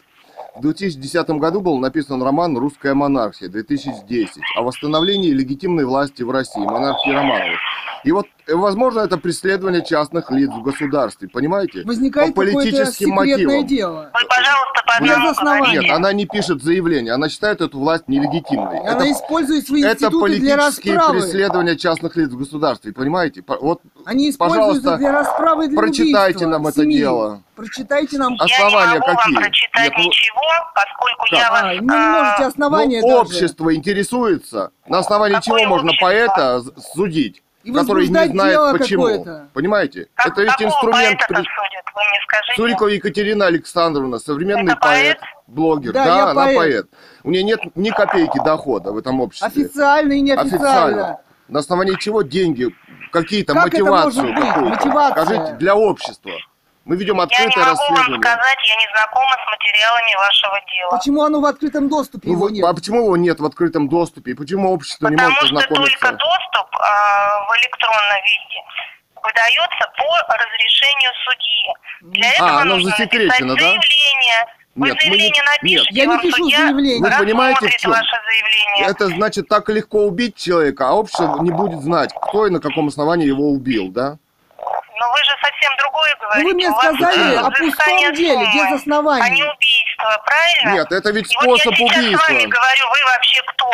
В 2010 году был написан роман «Русская монархия» 2010 о восстановлении легитимной власти в России, монархии Романовых. И вот, возможно, это преследование частных лиц в государстве, понимаете? Возникает По политическим секретное мотивам. дело. Вы, пожалуйста, по одному. Нет, она не пишет заявление, она считает эту власть нелегитимной. Она это использует свои это институты для политические расправы. преследования частных лиц в государстве, понимаете? По- Вот Они используют Пожалуйста, это для расправы для прочитайте нам это семьи. дело. Прочитайте нам. А Я Основания не могу какие? вам прочитать Нет, ничего, поскольку Так. я А, вас... не а, можете основания ну, даже. общество интересуется, на основании Какое чего можно общество? поэта з- судить, И который не знает почему. Понимаете? как- это ведь инструмент при- судят? Вы мне скажите. Сурикова Екатерина Александровна, современный Это поэт? поэт, блогер. Да, Да, я она поэт. поэт. У нее нет ни копейки дохода в этом обществе. Официально и неофициально. На основании чего деньги, какие-то Как мотивацию какую-то? Мотивация. Скажите, для общества. Мы ведем Я не открытое могу вам расследование. сказать, я не знакома с материалами вашего дела. Почему оно в открытом доступе? Ну, его нет? а почему его нет в открытом доступе? И почему общество не Потому может что только ознакомиться? доступ а, в электронном виде выдается по разрешению судьи. Для А, этого оно нужно засекречено, да? заявление. Вы Нет, мы не- заявление напишите, нет. Я не вам пишу судья заявление. Вы понимаете, в чем? ваше заявление. Это значит так легко убить человека, а общество не будет знать, кто и на каком основании его убил, да? Но вы же совсем другое Ну, говорите. вы мне сказали о пустом деле, суммы, без а не оснований. убийство, правильно? Нет, это ведь И вот способ я сейчас с вами убийства. говорю, вы вообще кто?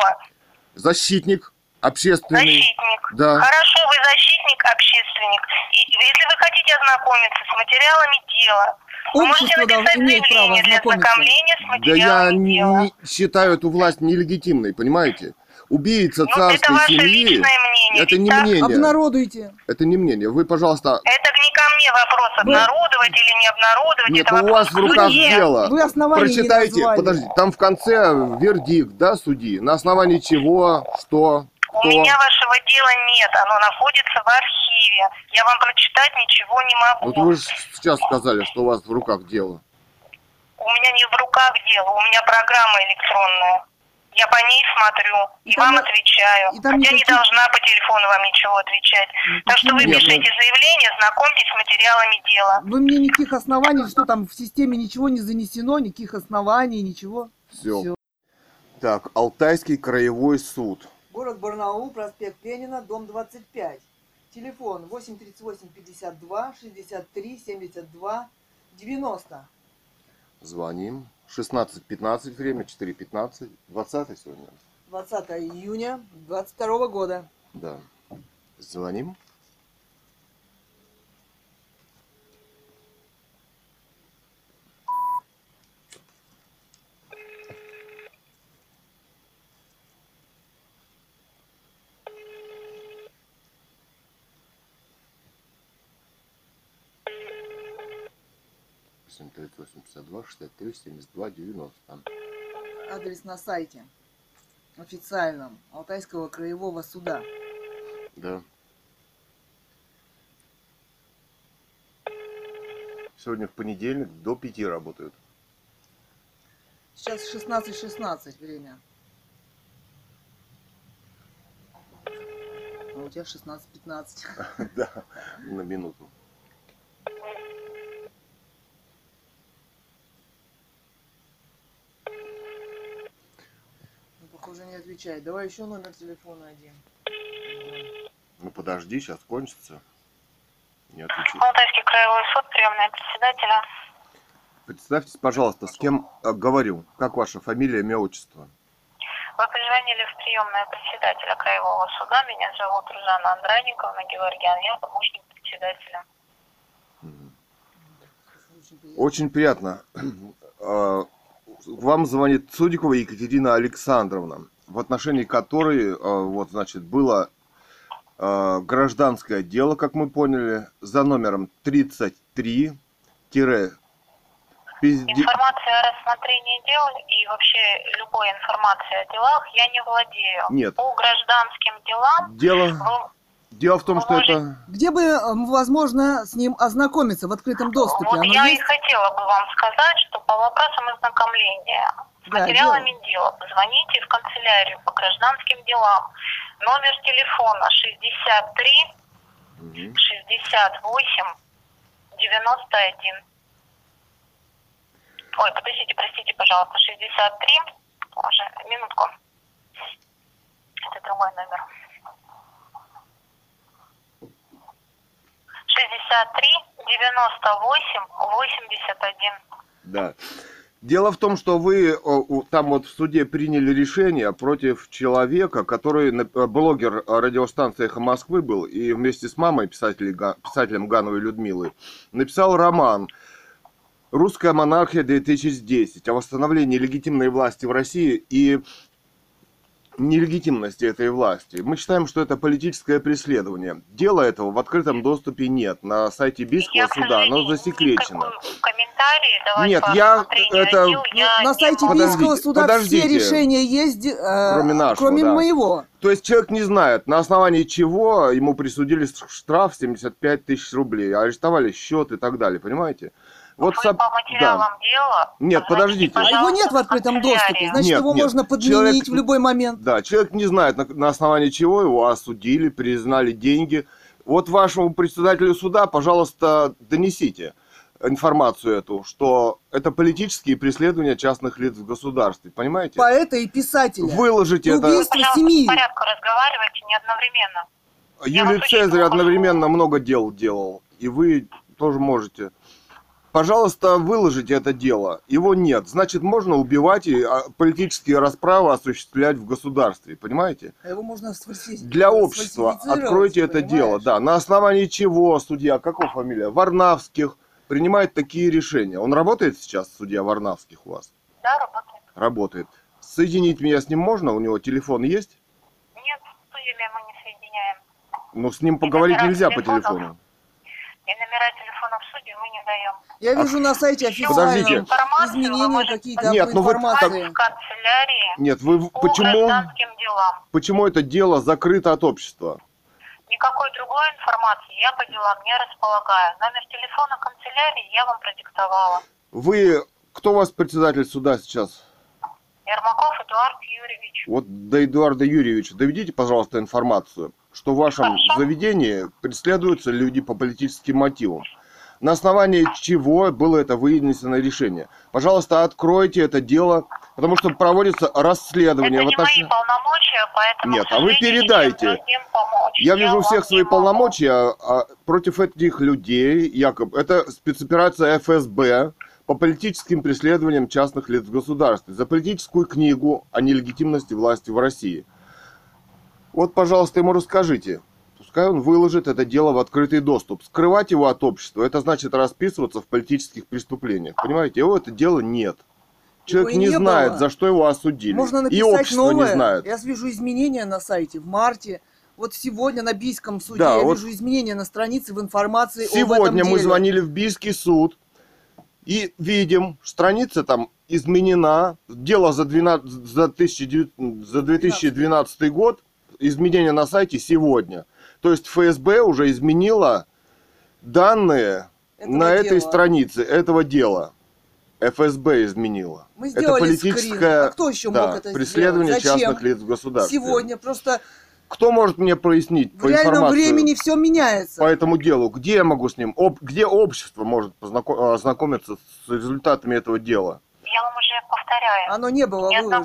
Защитник общественный. Защитник. Да. Хорошо, вы защитник, общественник. И если вы хотите ознакомиться с материалами дела, вы можете Общество должно- написать имеет право заявление для ознакомиться. ознакомления с Да я материалами не, дела. не считаю эту власть нелегитимной, понимаете? Убийца это царской ваше семьи. личное мнение. Это не так? мнение. Обнародуйте. Это не мнение. Вы, пожалуйста, Это не ко мне вопрос, Вы- обнародовать или не обнародовать. Нет, это у вопрос вас в руках судье. дело. Вы основания не Прочитайте, подождите, там в конце вердикт, да, судьи? На основании чего, что, У кто? меня вашего дела нет, оно находится в архиве. Я вам прочитать ничего не могу. Вот вы же сейчас сказали, что у вас в руках дело. У меня не в руках дело, у меня программа электронная. Я по ней смотрю и, И там вам не- отвечаю. и там Хотя не никаких- должна по телефону вам ничего отвечать. Ну, так что вы? Нет, пишите ну- заявление, знакомьтесь с материалами дела. Вы мне никаких оснований, что там в системе ничего не занесено, никаких оснований, ничего. Все. Всё. Так, Алтайский краевой суд. Город Барнаул, проспект Ленина, дом 25. Телефон 838 52 63 72 90. Звоним. 16.15 время, 4.15. 20 сегодня? 20 июня 22 года. Да. Звоним. Восемь девять восемь пятьдесят два шестьдесят три семьдесят два девяносто. Адрес на сайте официальном Алтайского краевого суда. Да. Сегодня в понедельник до пяти работают. Сейчас 16.16 время. А у тебя 16.15. Да, на минуту. Ну, похоже, не отвечает. Давай еще номер телефона один. Ну подожди, сейчас кончится. Не отвечай. Алтайский краевой суд, приемная председателя. Представьтесь, пожалуйста, с кем э, говорю. Как ваша фамилия, имя, отчество? Вы позвонили в приемную председателя краевого суда. Меня зовут Рузана Андраниковна Георгиан. Я помощник председателя. Мгм. Очень приятно. Очень приятно. Э, Вам звонит Судикова Екатерина Александровна, в отношении которой, э, вот, значит, было э, гражданское дело, как мы поняли, за номером 33 Информация о рассмотрении дел и вообще любой информации о делах я не владею. Нет. По гражданским делам Дело, вы дело в том, что это... Где бы, э, возможно, с ним ознакомиться в открытом доступе? Вот Оно я и есть? хотела бы вам сказать, что по вопросам ознакомления с Да, материалами дела позвоните в канцелярию по гражданским делам. Номер телефона 63 Мгм. 68 91. Ой, подождите, простите, пожалуйста, 63. Уже, минутку. Это другой номер. 63 98 81. Да. Дело в том, что вы там вот в суде приняли решение против человека, который э, блогер радиостанции «Эхо Москвы» был, и вместе с мамой, писателем Гановой Людмилой, написал роман «Русская монархия 2010» о восстановлении легитимной власти в России. И нелегитимности этой власти. Мы считаем, что это политическое преследование. Дела этого в открытом доступе нет. На сайте Бийского Я, суда оно засекречено. Нет, я- это- Ну, я на сайте. Подождите, Бийского суда подождите. все решения есть, э, Кроме нашего, кроме да. моего. То есть человек не знает, на основании чего ему присудили штраф 75 тысяч рублей, арестовали счет и так далее, понимаете? Вот Вы сам- по материалам да. дела Нет, подождите. А его нет в открытом доступе, значит Нет, его нет. можно подменить Человек- в любой момент. Да, человек не знает, на, на основании чего его осудили, признали деньги. Вот вашему председателю суда, пожалуйста, донесите информацию эту, что это политические преследования частных лиц в государстве, понимаете? Поэта и писателя. Выложите это. Убийство семьи. по порядку разговаривайте, не одновременно. Юлий Цезарь одновременно много дел делал, и вы тоже можете. Пожалуйста, выложите это дело. Его нет. Значит, можно убивать и а, политические расправы осуществлять в государстве, понимаете? А его можно сфальси- Для общества сфальсифицировать, откройте это понимаешь? дело. Да, на основании чего судья, какого фамилия? Варнавских принимает такие решения. Он работает сейчас, судья Варнавских у вас? Да, работает. Работает. Соединить меня с ним можно? У него телефон есть? Нет, с судьями мы не соединяем. Ну, с ним поговорить нельзя по телефонов? телефону. И номера телефонов судей мы не даем. Я вижу на сайте официально изменения какие-то Нет, по ну вы в канцелярии Нет, вы по почему, гражданским делам. почему это дело закрыто от общества? Никакой другой информации я по делам не располагаю. Номер телефона канцелярии я вам продиктовала. Вы, кто у вас председатель суда сейчас? Ермаков Эдуард Юрьевич. Вот до Эдуарда Юрьевича доведите, пожалуйста, информацию, что в вашем заведении преследуются люди по политическим мотивам. На основании чего было это вынесено решение? Пожалуйста, откройте это дело, потому что проводится расследование Это в не мои отношении... полномочия, поэтому, Нет, а вы передайте. помочь Я вижу у всех свои могу. полномочия а против этих людей, якобы. Это спецоперация ФСБ по политическим преследованиям частных лиц в государстве за политическую книгу о нелегитимности власти в России. Вот, пожалуйста, ему расскажите. Пускай он выложит это дело в открытый доступ. Скрывать его от общества, это значит расписываться в политических преступлениях. Понимаете, его это дело нет. Человек Его и не, не знает, было. за что его осудили. Можно и написать общество новое. не знает. Я вижу изменения на сайте в марте. Вот сегодня на Бийском суде Да, я вот вижу изменения на странице в информации об Сегодня этом мы деле. звонили в Бийский суд и видим, страница там изменена. Дело за, 12, за, 1900 за 2012 год, изменения на сайте сегодня. То есть ФСБ уже изменила данные Этого на этой дела. странице этого дела. ФСБ изменила. Мы это сделали политическое скрин. А кто еще да, мог это преследование сделать? Зачем? частных лиц в государстве. Сегодня просто Кто может мне прояснить в по реальном информации? времени все меняется. по этому делу, где я могу с ним, об- где общество может познако- ознакомиться с результатами этого дела? Я вам уже повторяю. Оно не было выложено.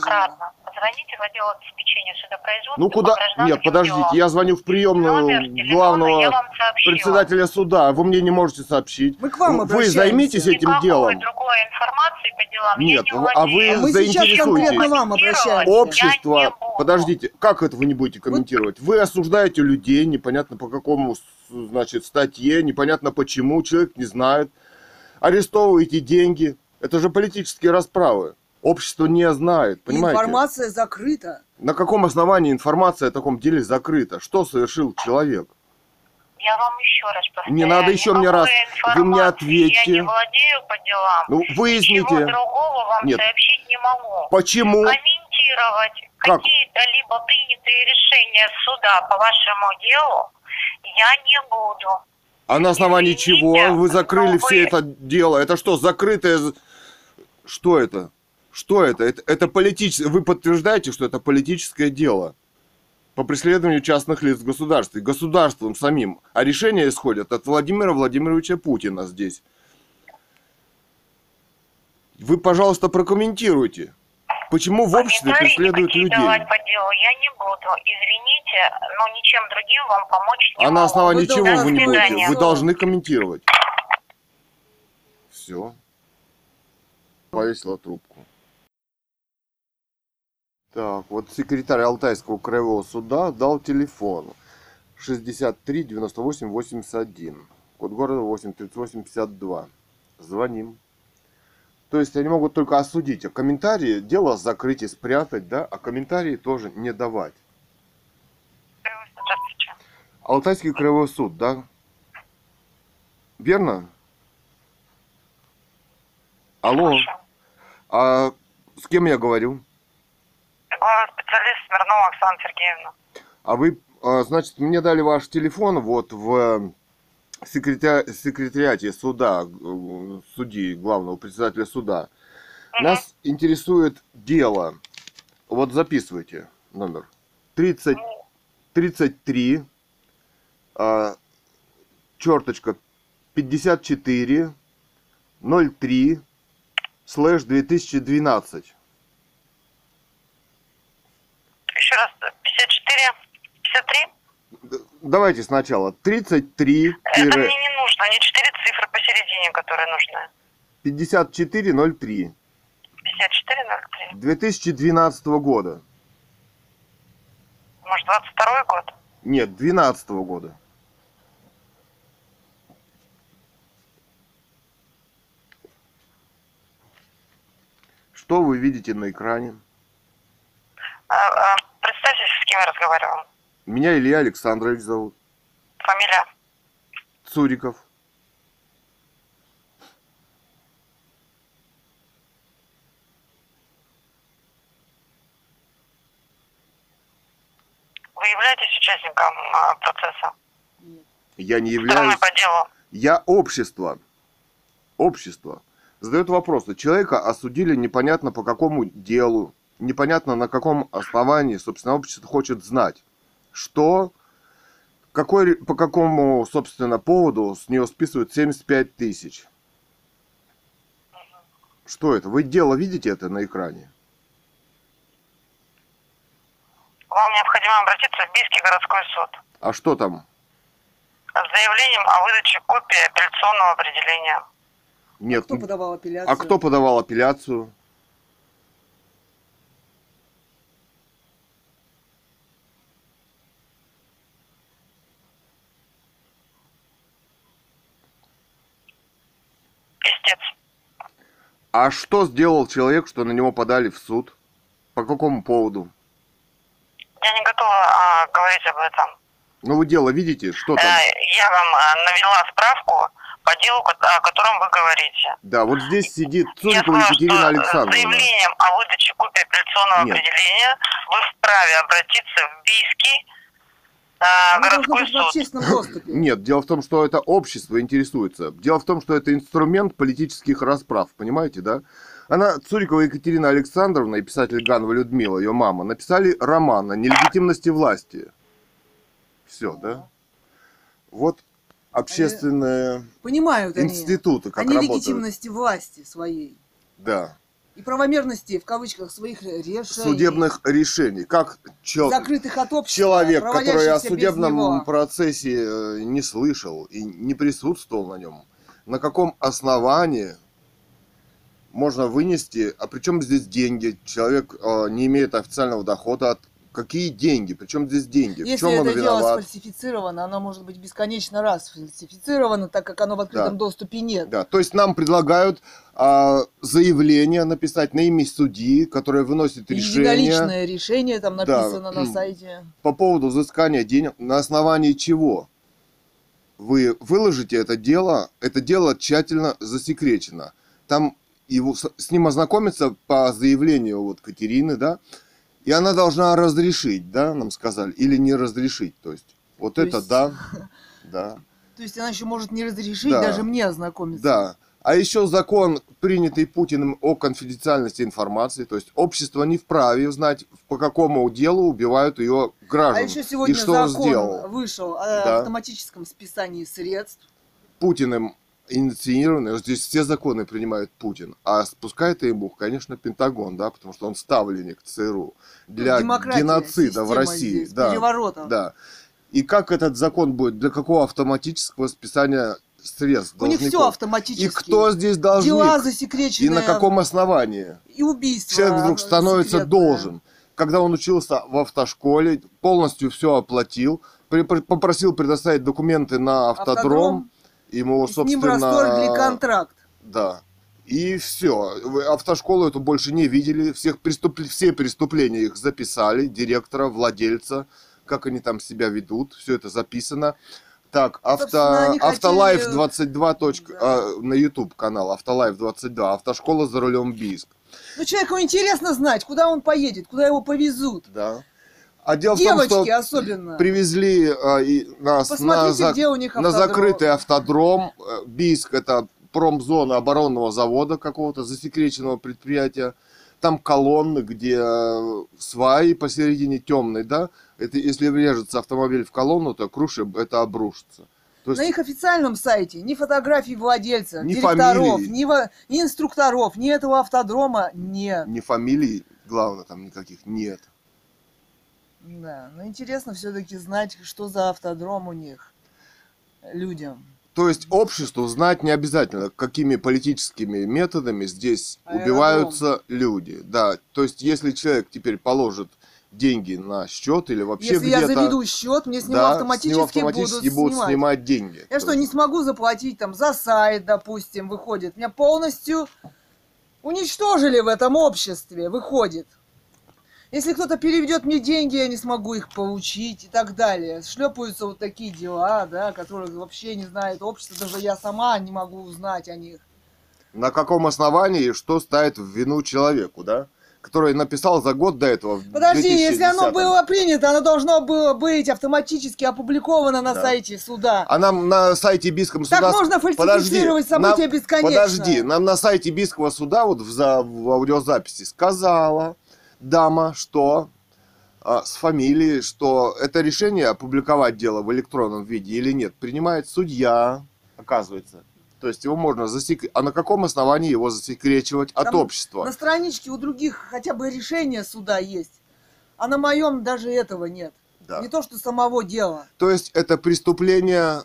Позвоните в отдел обеспечения судопроизводства. Ну куда? Нет, подождите, делам. я звоню в приемную Номер главного председателя суда, а вы мне не можете сообщить. Мы к вам Вы обращаемся. займитесь этим Никакой делом. другой информации по делам Нет, я не вы- а вы владею. Мы сейчас заинтересуйтесь. конкретно вам обращаемся. Общество, Я не буду. подождите, как это вы не будете комментировать? Вы осуждаете людей, непонятно по какому, значит, статье, непонятно почему, человек не знает. Арестовываете деньги. Это же политические расправы. Общество не знает, понимаете? Информация закрыта. На каком основании информация о таком деле закрыта? Что совершил человек? Я вам еще раз повторяю. Не надо еще мне раз. Вы мне ответьте. Я не владею по делам. Ну, Ничего выясните. другого вам Нет. сообщить не могу. Почему? Комментировать Как? какие-то либо принятые решения суда по вашему делу я не буду. А на основании Извините, чего вы закрыли но все вы- это дело? Это что, закрытое... Что это? Что это? Это, это политическое... Вы подтверждаете, что это политическое дело по преследованию частных лиц в государстве, государством самим. А решения исходят от Владимира Владимировича Путина здесь. Вы, пожалуйста, прокомментируйте. Почему в обществе преследуют людей? давать по делу я не буду. Извините, но ничем другим вам помочь не А на могу. основании Вы чего вы не будете? Вы должны комментировать. Все. Повесила трубку. Так, вот секретарь Алтайского краевого суда дал телефон 63 98 81. Код города 838 52. Звоним. То есть они могут только осудить, а комментарии, дело закрыть и спрятать, да, а комментарии тоже не давать. Алтайский краевой суд, да? Верно? Алло, а с кем я говорю? Главный специалист Смирнова Оксана Сергеевна. А вы, а, значит, мне дали ваш телефон вот в секретя- секретариате суда, э, судьи, главного председателя суда. Нас интересует дело. Вот записывайте номер. 30, 33, а, черточка 54, 03, слэш 2012. Еще раз, 54, 53? Д- Давайте сначала. 33, Это мне не нужно, не четыре цифры посередине, которые нужны. 5403 5403. 2012 года. Может, 22 год? Нет, 12 года. Что вы видите на экране? А, а, я разговариваю. Меня Илья Александрович зовут. Фамилия? Цуриков. Вы являетесь участником а, процесса? Я не являюсь... по делу? Я общество. Общество. Задает вопрос. Человека осудили непонятно по какому делу, непонятно на каком основании, собственно, общество хочет знать, что, какой, по какому, собственно, поводу с нее списывают 75 тысяч. Что это? Вы дело видите это на экране? Вам необходимо обратиться в Бийский городской суд А что там? с заявлением о выдаче копии апелляционного определения. Нет. Кто подавал апелляцию? А кто подавал апелляцию? Истец. А что сделал человек, что на него подали в суд? По какому поводу? Я не готова а, говорить об этом. Ну вы дело видите, что Э, там? я вам а, навела справку по делу, о котором вы говорите. Да, вот здесь сидит Я Цурикова Екатерина что Александровна. с заявлением о выдаче копии апелляционного Нет. определения вы вправе обратиться в Бийский а, должно городской в суд. общественном доступе. Нет, дело в том, что это общество интересуется. Дело в том, что это инструмент политических расправ, понимаете, да? Она, Цурикова Екатерина Александровна и писатель Ганова Людмила, ее мама, написали роман о нелегитимности власти. Все, да? Вот общественные Понимают они институты, как о работают. нелегитимности власти своей Да, и правомерности, в кавычках, своих решений. судебных решений. Как чел- закрытых от общества, человек, который о судебном процессе э, не слышал и не присутствовал на нем, на каком основании можно вынести, а причем здесь деньги, человек э, не имеет официального дохода от какие деньги, причем здесь деньги, в Если чем он это дело виноват. сфальсифицировано, оно может быть бесконечно раз сфальсифицировано, так как оно в открытом Да. доступе нет. Да, то есть нам предлагают а, заявление написать на имя судьи, которое выносит решение Единоличное решение там Да. написано на сайте. по поводу взыскания денег, на основании чего вы выложите это дело, это дело тщательно засекречено. Там его, с ним ознакомиться по заявлению вот Катерины, да, и она должна разрешить, да, нам сказали, или не разрешить, то есть вот То это есть- да, да, То есть она еще может не разрешить Да. даже мне ознакомиться. да. А еще закон, принятый Путиным о конфиденциальности информации, то есть общество не вправе знать, по какому делу убивают ее А граждан. еще сегодня и что он закон сделал. вышел о Да. автоматическом списании средств. Путиным инициированы, вот здесь все законы принимает Путин, а спускает ему, конечно, Пентагон, да, потому что он ставленник ЦРУ для Демократия, геноцида в России, здесь, да, переворотов. да. И как этот закон будет, для какого автоматического списания средств У них все автоматически. И кто здесь должник? Дела И засекреченные. на каком основании? И убийства. Человек вдруг становится секретное. должен. Когда он учился в автошколе, полностью все оплатил, попросил предоставить документы на автодром, Автодром. Ему, И С ним собственно... расторгли контракт. Да. И все. Автошколу эту больше не видели. Всех преступ... Все преступления их записали. Директора, владельца, как они там себя ведут. Все это записано. Так, авто... Собственно, Автолайф хотели- 22. точка- Да. а, на YouTube канал Автолайф 22. Автошкола за рулем Бийск. Ну, человеку интересно знать, куда он поедет, куда его повезут. Да. А дело в Девочки том, что особенно. привезли а, и нас на, Посмотрите, за- где у них на закрытый автодром. Э, Бийск это промзона оборонного завода какого-то засекреченного предприятия. Там колонны, где э, сваи посередине темной, да. Это если врежется автомобиль в колонну, то круши это обрушится. То На есть их официальном сайте ни фотографий владельца, Ни директоров, фамилии. ни, во- ни инструкторов, ни этого автодрома нет. ни фамилий, главное, там никаких нет. Да, но интересно все-таки знать, что за автодром у них людям. То есть обществу знать не обязательно, какими политическими методами здесь Аэродром. убиваются люди. Да, то есть если человек теперь положит деньги на счет или вообще Если я заведу счет, мне с него да, автоматически, с него автоматически будут, снимать. снимать деньги. Я что, не смогу заплатить там за сайт, допустим, выходит. Меня полностью уничтожили в этом обществе, выходит. Если кто-то переведет мне деньги, я не смогу их получить и так далее. Шлепаются вот такие дела, да, которых вообще не знает общество, даже я сама не могу узнать о них. На каком основании что ставит в вину человеку, да? Который написал за год до этого. Подожди, если оно 2010-м. было принято, оно должно было быть автоматически опубликовано на Да. сайте суда. А нам на сайте Бийского Так суда... можно фальсифицировать нам- события бесконечно. Подожди, нам на сайте Бийского суда вот в, за- в аудиозаписи сказала дама, что а, с фамилией, что это решение опубликовать дело в электронном виде или нет, принимает судья, оказывается. То есть его можно засекретить. А на каком основании его засекречивать от Там общества? На страничке у других хотя бы решение суда есть. А на моем даже этого нет. Да. Не то, что самого дела. То есть это преступление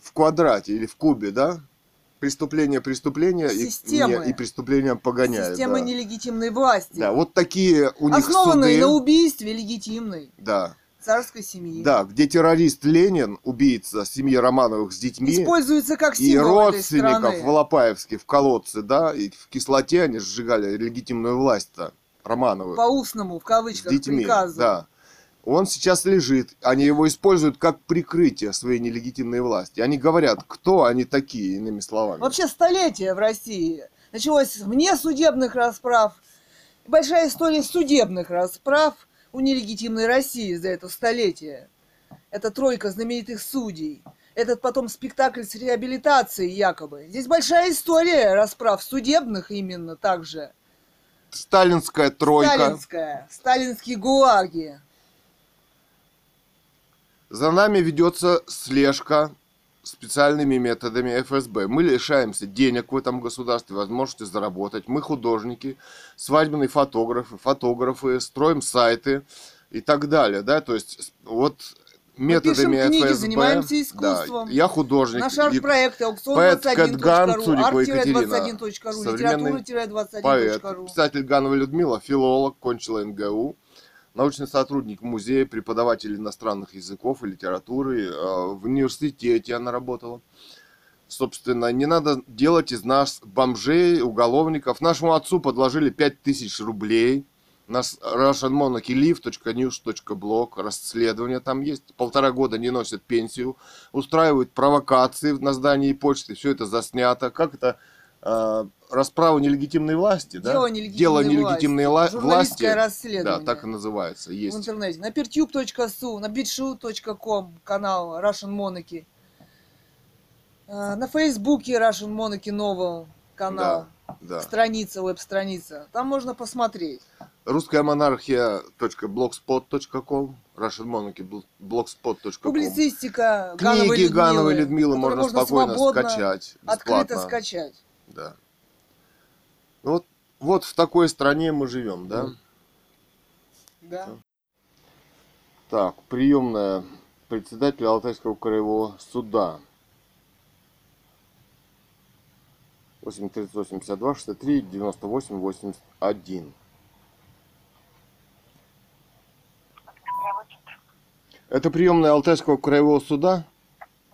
в квадрате или в кубе, да? Преступление преступления и, не- и преступление погоняет. Система да. нелегитимной власти. Да, вот такие у них Основанной суды. на убийстве легитимной Да, царской семьи. да, где террорист Ленин, убийца семьи Романовых с детьми Используется как и символ этой родственников страны. в Алапаевске в колодце, да, и в кислоте они сжигали легитимную власть-то Романовых По устному, в с кавычках, детьми. приказу. Да. Он сейчас лежит, они его используют как прикрытие своей нелегитимной власти. Они говорят, кто они такие, иными словами. Вообще столетие в России. Началось вне судебных расправ. Большая история судебных расправ у нелегитимной России за это столетие. Это тройка знаменитых судей. Этот потом спектакль с реабилитацией якобы. Здесь большая история расправ судебных именно также. Сталинская тройка. Сталинская. Сталинские гулаги. За нами ведется слежка специальными методами ФСБ. Мы лишаемся денег в этом государстве, возможности заработать. Мы художники, свадебные фотографы, фотографы, строим сайты и так далее. Да? То есть вот методами пишем книги, ФСБ. занимаемся искусством. Да, я художник. Наш арт-проект аукцион поэт 21.ру, Кэтган Цурикова Екатерина, арт-21.ру, современный поэт, литература-21.ру. писатель Ганова Людмила, филолог, кончила НГУ, научный сотрудник музея, преподаватель иностранных языков и литературы. э, В университете она работала. Собственно, не надо делать из нас бомжей, уголовников. Нашему отцу подложили 5000 рублей. Наш russianmonarchylive.news.blog, расследование там есть. Полтора года не носят пенсию, устраивают провокации на здании почты. Все это заснято. Как это? Э, расправа нелегитимной власти, да? Дело нелегитимной Дело нелегитимной власти. ла- власти. Журналистское Да, расследование. так и называется. в Есть. интернете. На pertube.su, на bitshoot.com канал Russian Monarchy. А, На Фейсбуке Russian Monarchy Novel канал. Да. страница, веб-страница. Там можно посмотреть. Русская монархия.blogspot.com Russian Monarchy blogspot.com Публицистика Книги Гановой Людмилы которые можно спокойно свободно, скачать. Открыто Бесплатно. скачать. Да. Ну вот, вот в такой стране мы живем, да? Да. Так, приемная председателя Алтайского краевого суда. 83852 63 98 81. Это приемная Алтайского краевого суда?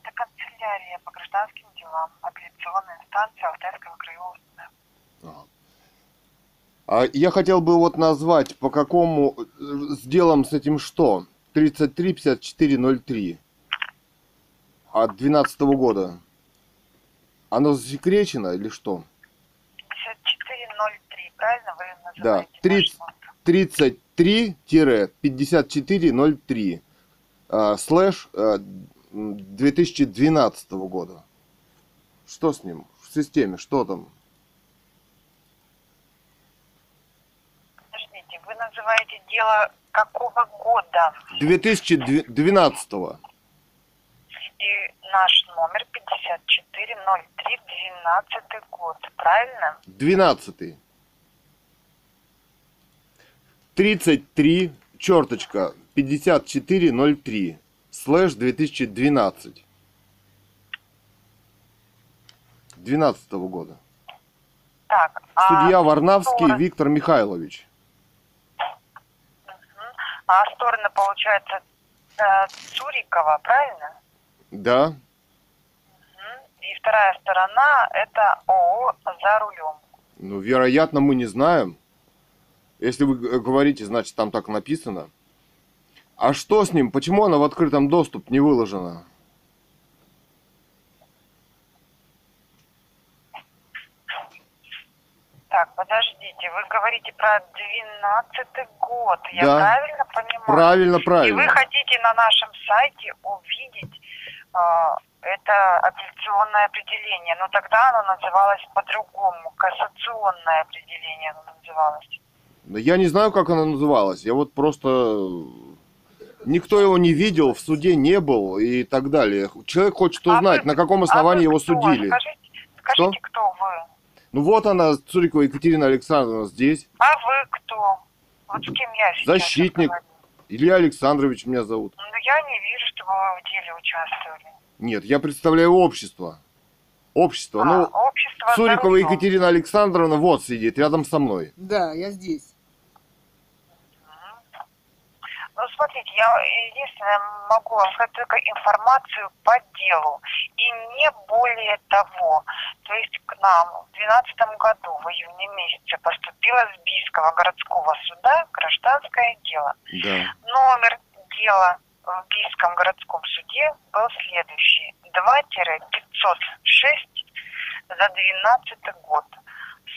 Это канцелярия по гражданским делам, инстанция Алтайского краевого суда. Ага. А я хотел бы вот назвать, по какому э, сделаем с этим что? 33-54-03 от 12 года. Оно засекречено или что? 5403, правильно вы Да, называете? 30. наш номер? 33-54-03 а, слэш м, 2012 года. Что с ним? В системе, что там? Подождите, вы называете дело какого года? 2012 И наш номер 5403, 12 год, правильно? 12. 33, черточка, 5403, слэш 2012. 12 года. Так, а, Судья Варнавский стороны- Виктор Михайлович. а стороны, получается, э, Цурикова, правильно? Да. И вторая сторона – это ООО «За рулем». ну, вероятно, мы не знаем. Если вы говорите, значит, там так написано. А что с ним? Почему она в открытом доступ не выложена? Так, подождите, вы говорите про 12 год, я Да. правильно понимаю? Правильно, И вы правильно. хотите на нашем сайте увидеть а, это апелляционное определение, но тогда оно называлось по-другому, кассационное определение оно называлось. Я не знаю, как она называлась. Я вот просто... Никто его не видел, в суде не был и так далее. Человек хочет А узнать, вы- на каком а основании вы его кто? судили. Скажите, скажите кто вы? Ну вот она, Цурикова Екатерина Александровна здесь. А вы кто? Вот с кем я сейчас Защитник. Илья Александрович меня зовут. Ну, я не вижу, чтобы вы в деле участвовали. Нет, я представляю общество. Общество. А, Ну, общество Цурикова «Здоровье». Екатерина Александровна вот сидит рядом со мной. Да, я здесь. Ну, смотрите, я единственное могу вам сказать только информацию по делу. И не более того. То есть к нам в 2012 году, в июне месяце, поступило с Бийского городского суда гражданское дело. Да. Номер дела в Бийском городском суде был следующий. 2-506 за 12 год.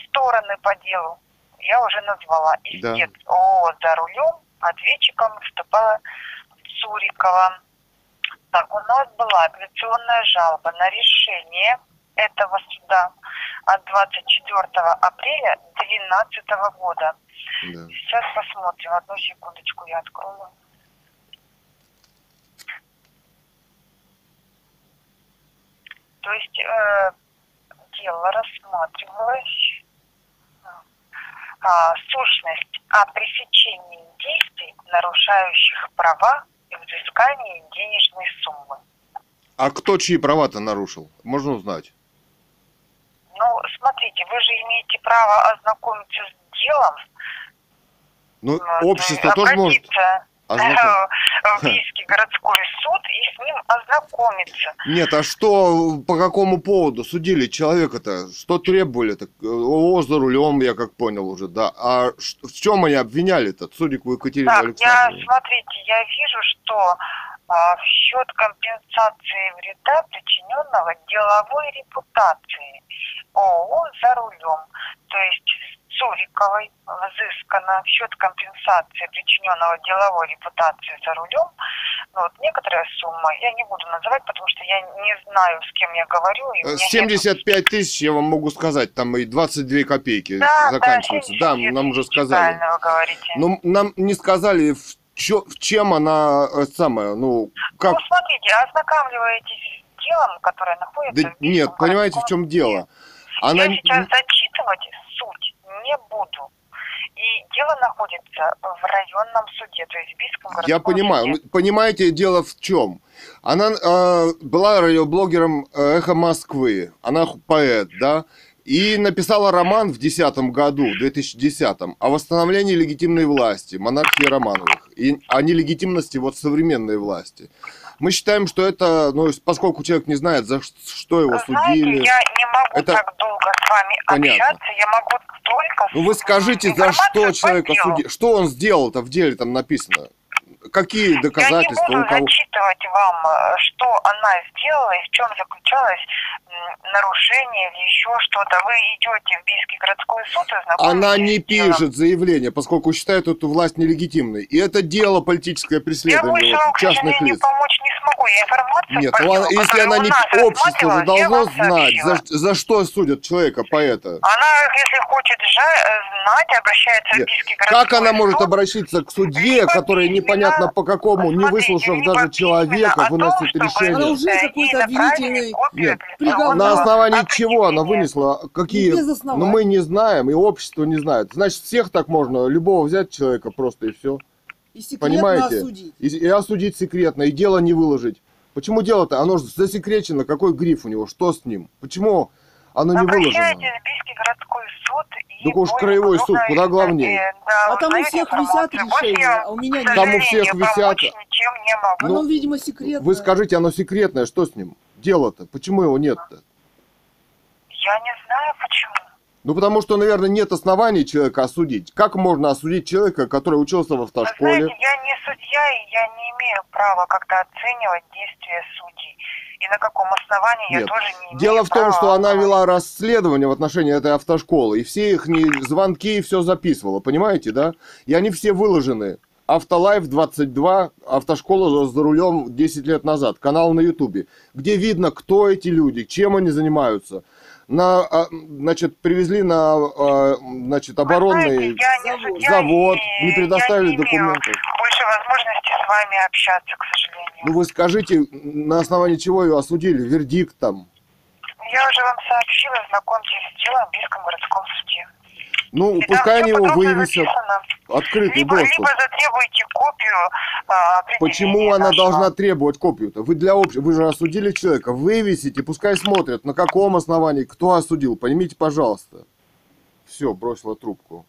Стороны по делу я уже назвала. Истец ООО «За рулем» ответчиком выступала Цурикова. Так, у нас была апелляционная жалоба на решение этого суда от 24 апреля 2012 года. да. Сейчас посмотрим. Одну секундочку я открою. То есть э, дело рассматривалось а, сущность о пресечении действий, нарушающих права и взыскании денежной суммы. А кто чьи права-то нарушил? Можно узнать? Ну, смотрите, вы же имеете право ознакомиться с делом. Ну, э, общество тоже может обратиться, ознакомиться. э, Бийский городской суд и с ним ознакомиться. Нет, а что, по какому поводу судили человека-то? Что требовали? Так, э, ООО за рулем, я как понял уже, да. А в чем они обвиняли-то? Цурикову Екатерину Так, я, Александровну? смотрите, я вижу, что а, в счет компенсации вреда, причиненного деловой репутации ООО «За рулем», то есть Цуриковой взыскано в счет компенсации, причиненного деловой репутации «За рулем», Ну, вот некоторая сумма, я не буду называть, потому что я не знаю, с кем я говорю. и у Э, меня нет 75 тысяч, я вам могу сказать, там и 22 копейки Да, заканчивается. Да, 79 нам уже сказали. Но нам не сказали, в, чё- в чем она э, самая, ну, как... Ну, смотрите, ознакомливаетесь с делом, которое находится Да в нет, понимаете, в чем дело? Она... Я сейчас зачитывать не буду. И дело находится в районном суде, то есть в Бийском городском Я понимаю. суде. Ну, Понимаете, дело в чем? Она э, была радиоблогером э, «Эхо Москвы». Она поэт, да? И написала роман в 2010 году, в 2010 о восстановлении легитимной власти, монархии Романовых, и о нелегитимности вот современной власти. Мы считаем, что это, ну, поскольку человек не знает, за что его судили. Знаете, я не могу Это- так долго с вами Понятно. общаться, я могу только... Ну вы скажите, за что человека делу. судили? Что он сделал-то в деле там написано? Какие Я доказательства не у буду кого? зачитывать вам, э, что она сделала и в чем заключалось м, нарушение или еще что-то. Вы идете в Бийский городской суд и знакомитесь Она не пишет заявление, поскольку считает эту власть нелегитимной. И это дело политическое Я преследование больше вот к частных лиц. помочь не смогу. Я информацию Нет, делу, если она не общество же я должно знать, за, за что судят человека, поэта. Она, если хочет э, знать, обращается Нет. в Бийский городской Как она может суд. обращаться к судье, который непонятно по какому, не выслушав даже человека, выносит решение? Она уже ей какой-то обвинительный приговор. На апелляционного основании чего она вынесла? Какие? Ну мы не знаем, и общество не знает. Значит, всех так можно, любого взять человека просто и все. И секретно Понимаете? осудить. И, и осудить секретно, и дело не выложить. Почему дело-то? Оно же засекречено, какой гриф у него, что с ним? Почему оно не Обращайтесь выложено? в Бийский городской суд и Так уж краевой суд, куда главнее? да, А там у всех висят решения, я, а у меня нет. Там у всех висят. Оно, видимо, секретно. Вы скажите, оно секретное, что с ним? Дело-то, почему его нет-то? Я не знаю почему. Ну, потому что, наверное, нет оснований человека осудить. Как можно осудить человека, который учился в Вы автошколе? знаете, я не судья, и я не имею права как-то оценивать действия судей. И на каком основании я Нет. тоже не имею Дело в том, права что она вела расследование в отношении этой автошколы, и все их звонки и все записывала, понимаете, да? И они все выложены. Автолайф 22, автошкола за рулем 10 лет назад, канал на Ютубе, где видно, кто эти люди, чем они занимаются. На, а, значит, привезли на, а, значит, оборонный знаете, не завод. и не предоставили я не имею документов. больше возможности с вами общаться, к сожалению. Ну вы скажите, на основании чего ее осудили, вердикт там? Я уже вам сообщила, знакомьтесь с делом в Бийском городском суде. Ну, И пускай они его вывесят, записано. открытый Либо, доступ. либо затребуйте копию а, Почему она нашего. должна требовать копию-то? Вы для общего, вы же осудили человека, вывесите, пускай смотрят, на каком основании, кто осудил, поймите, пожалуйста. Все, бросила трубку.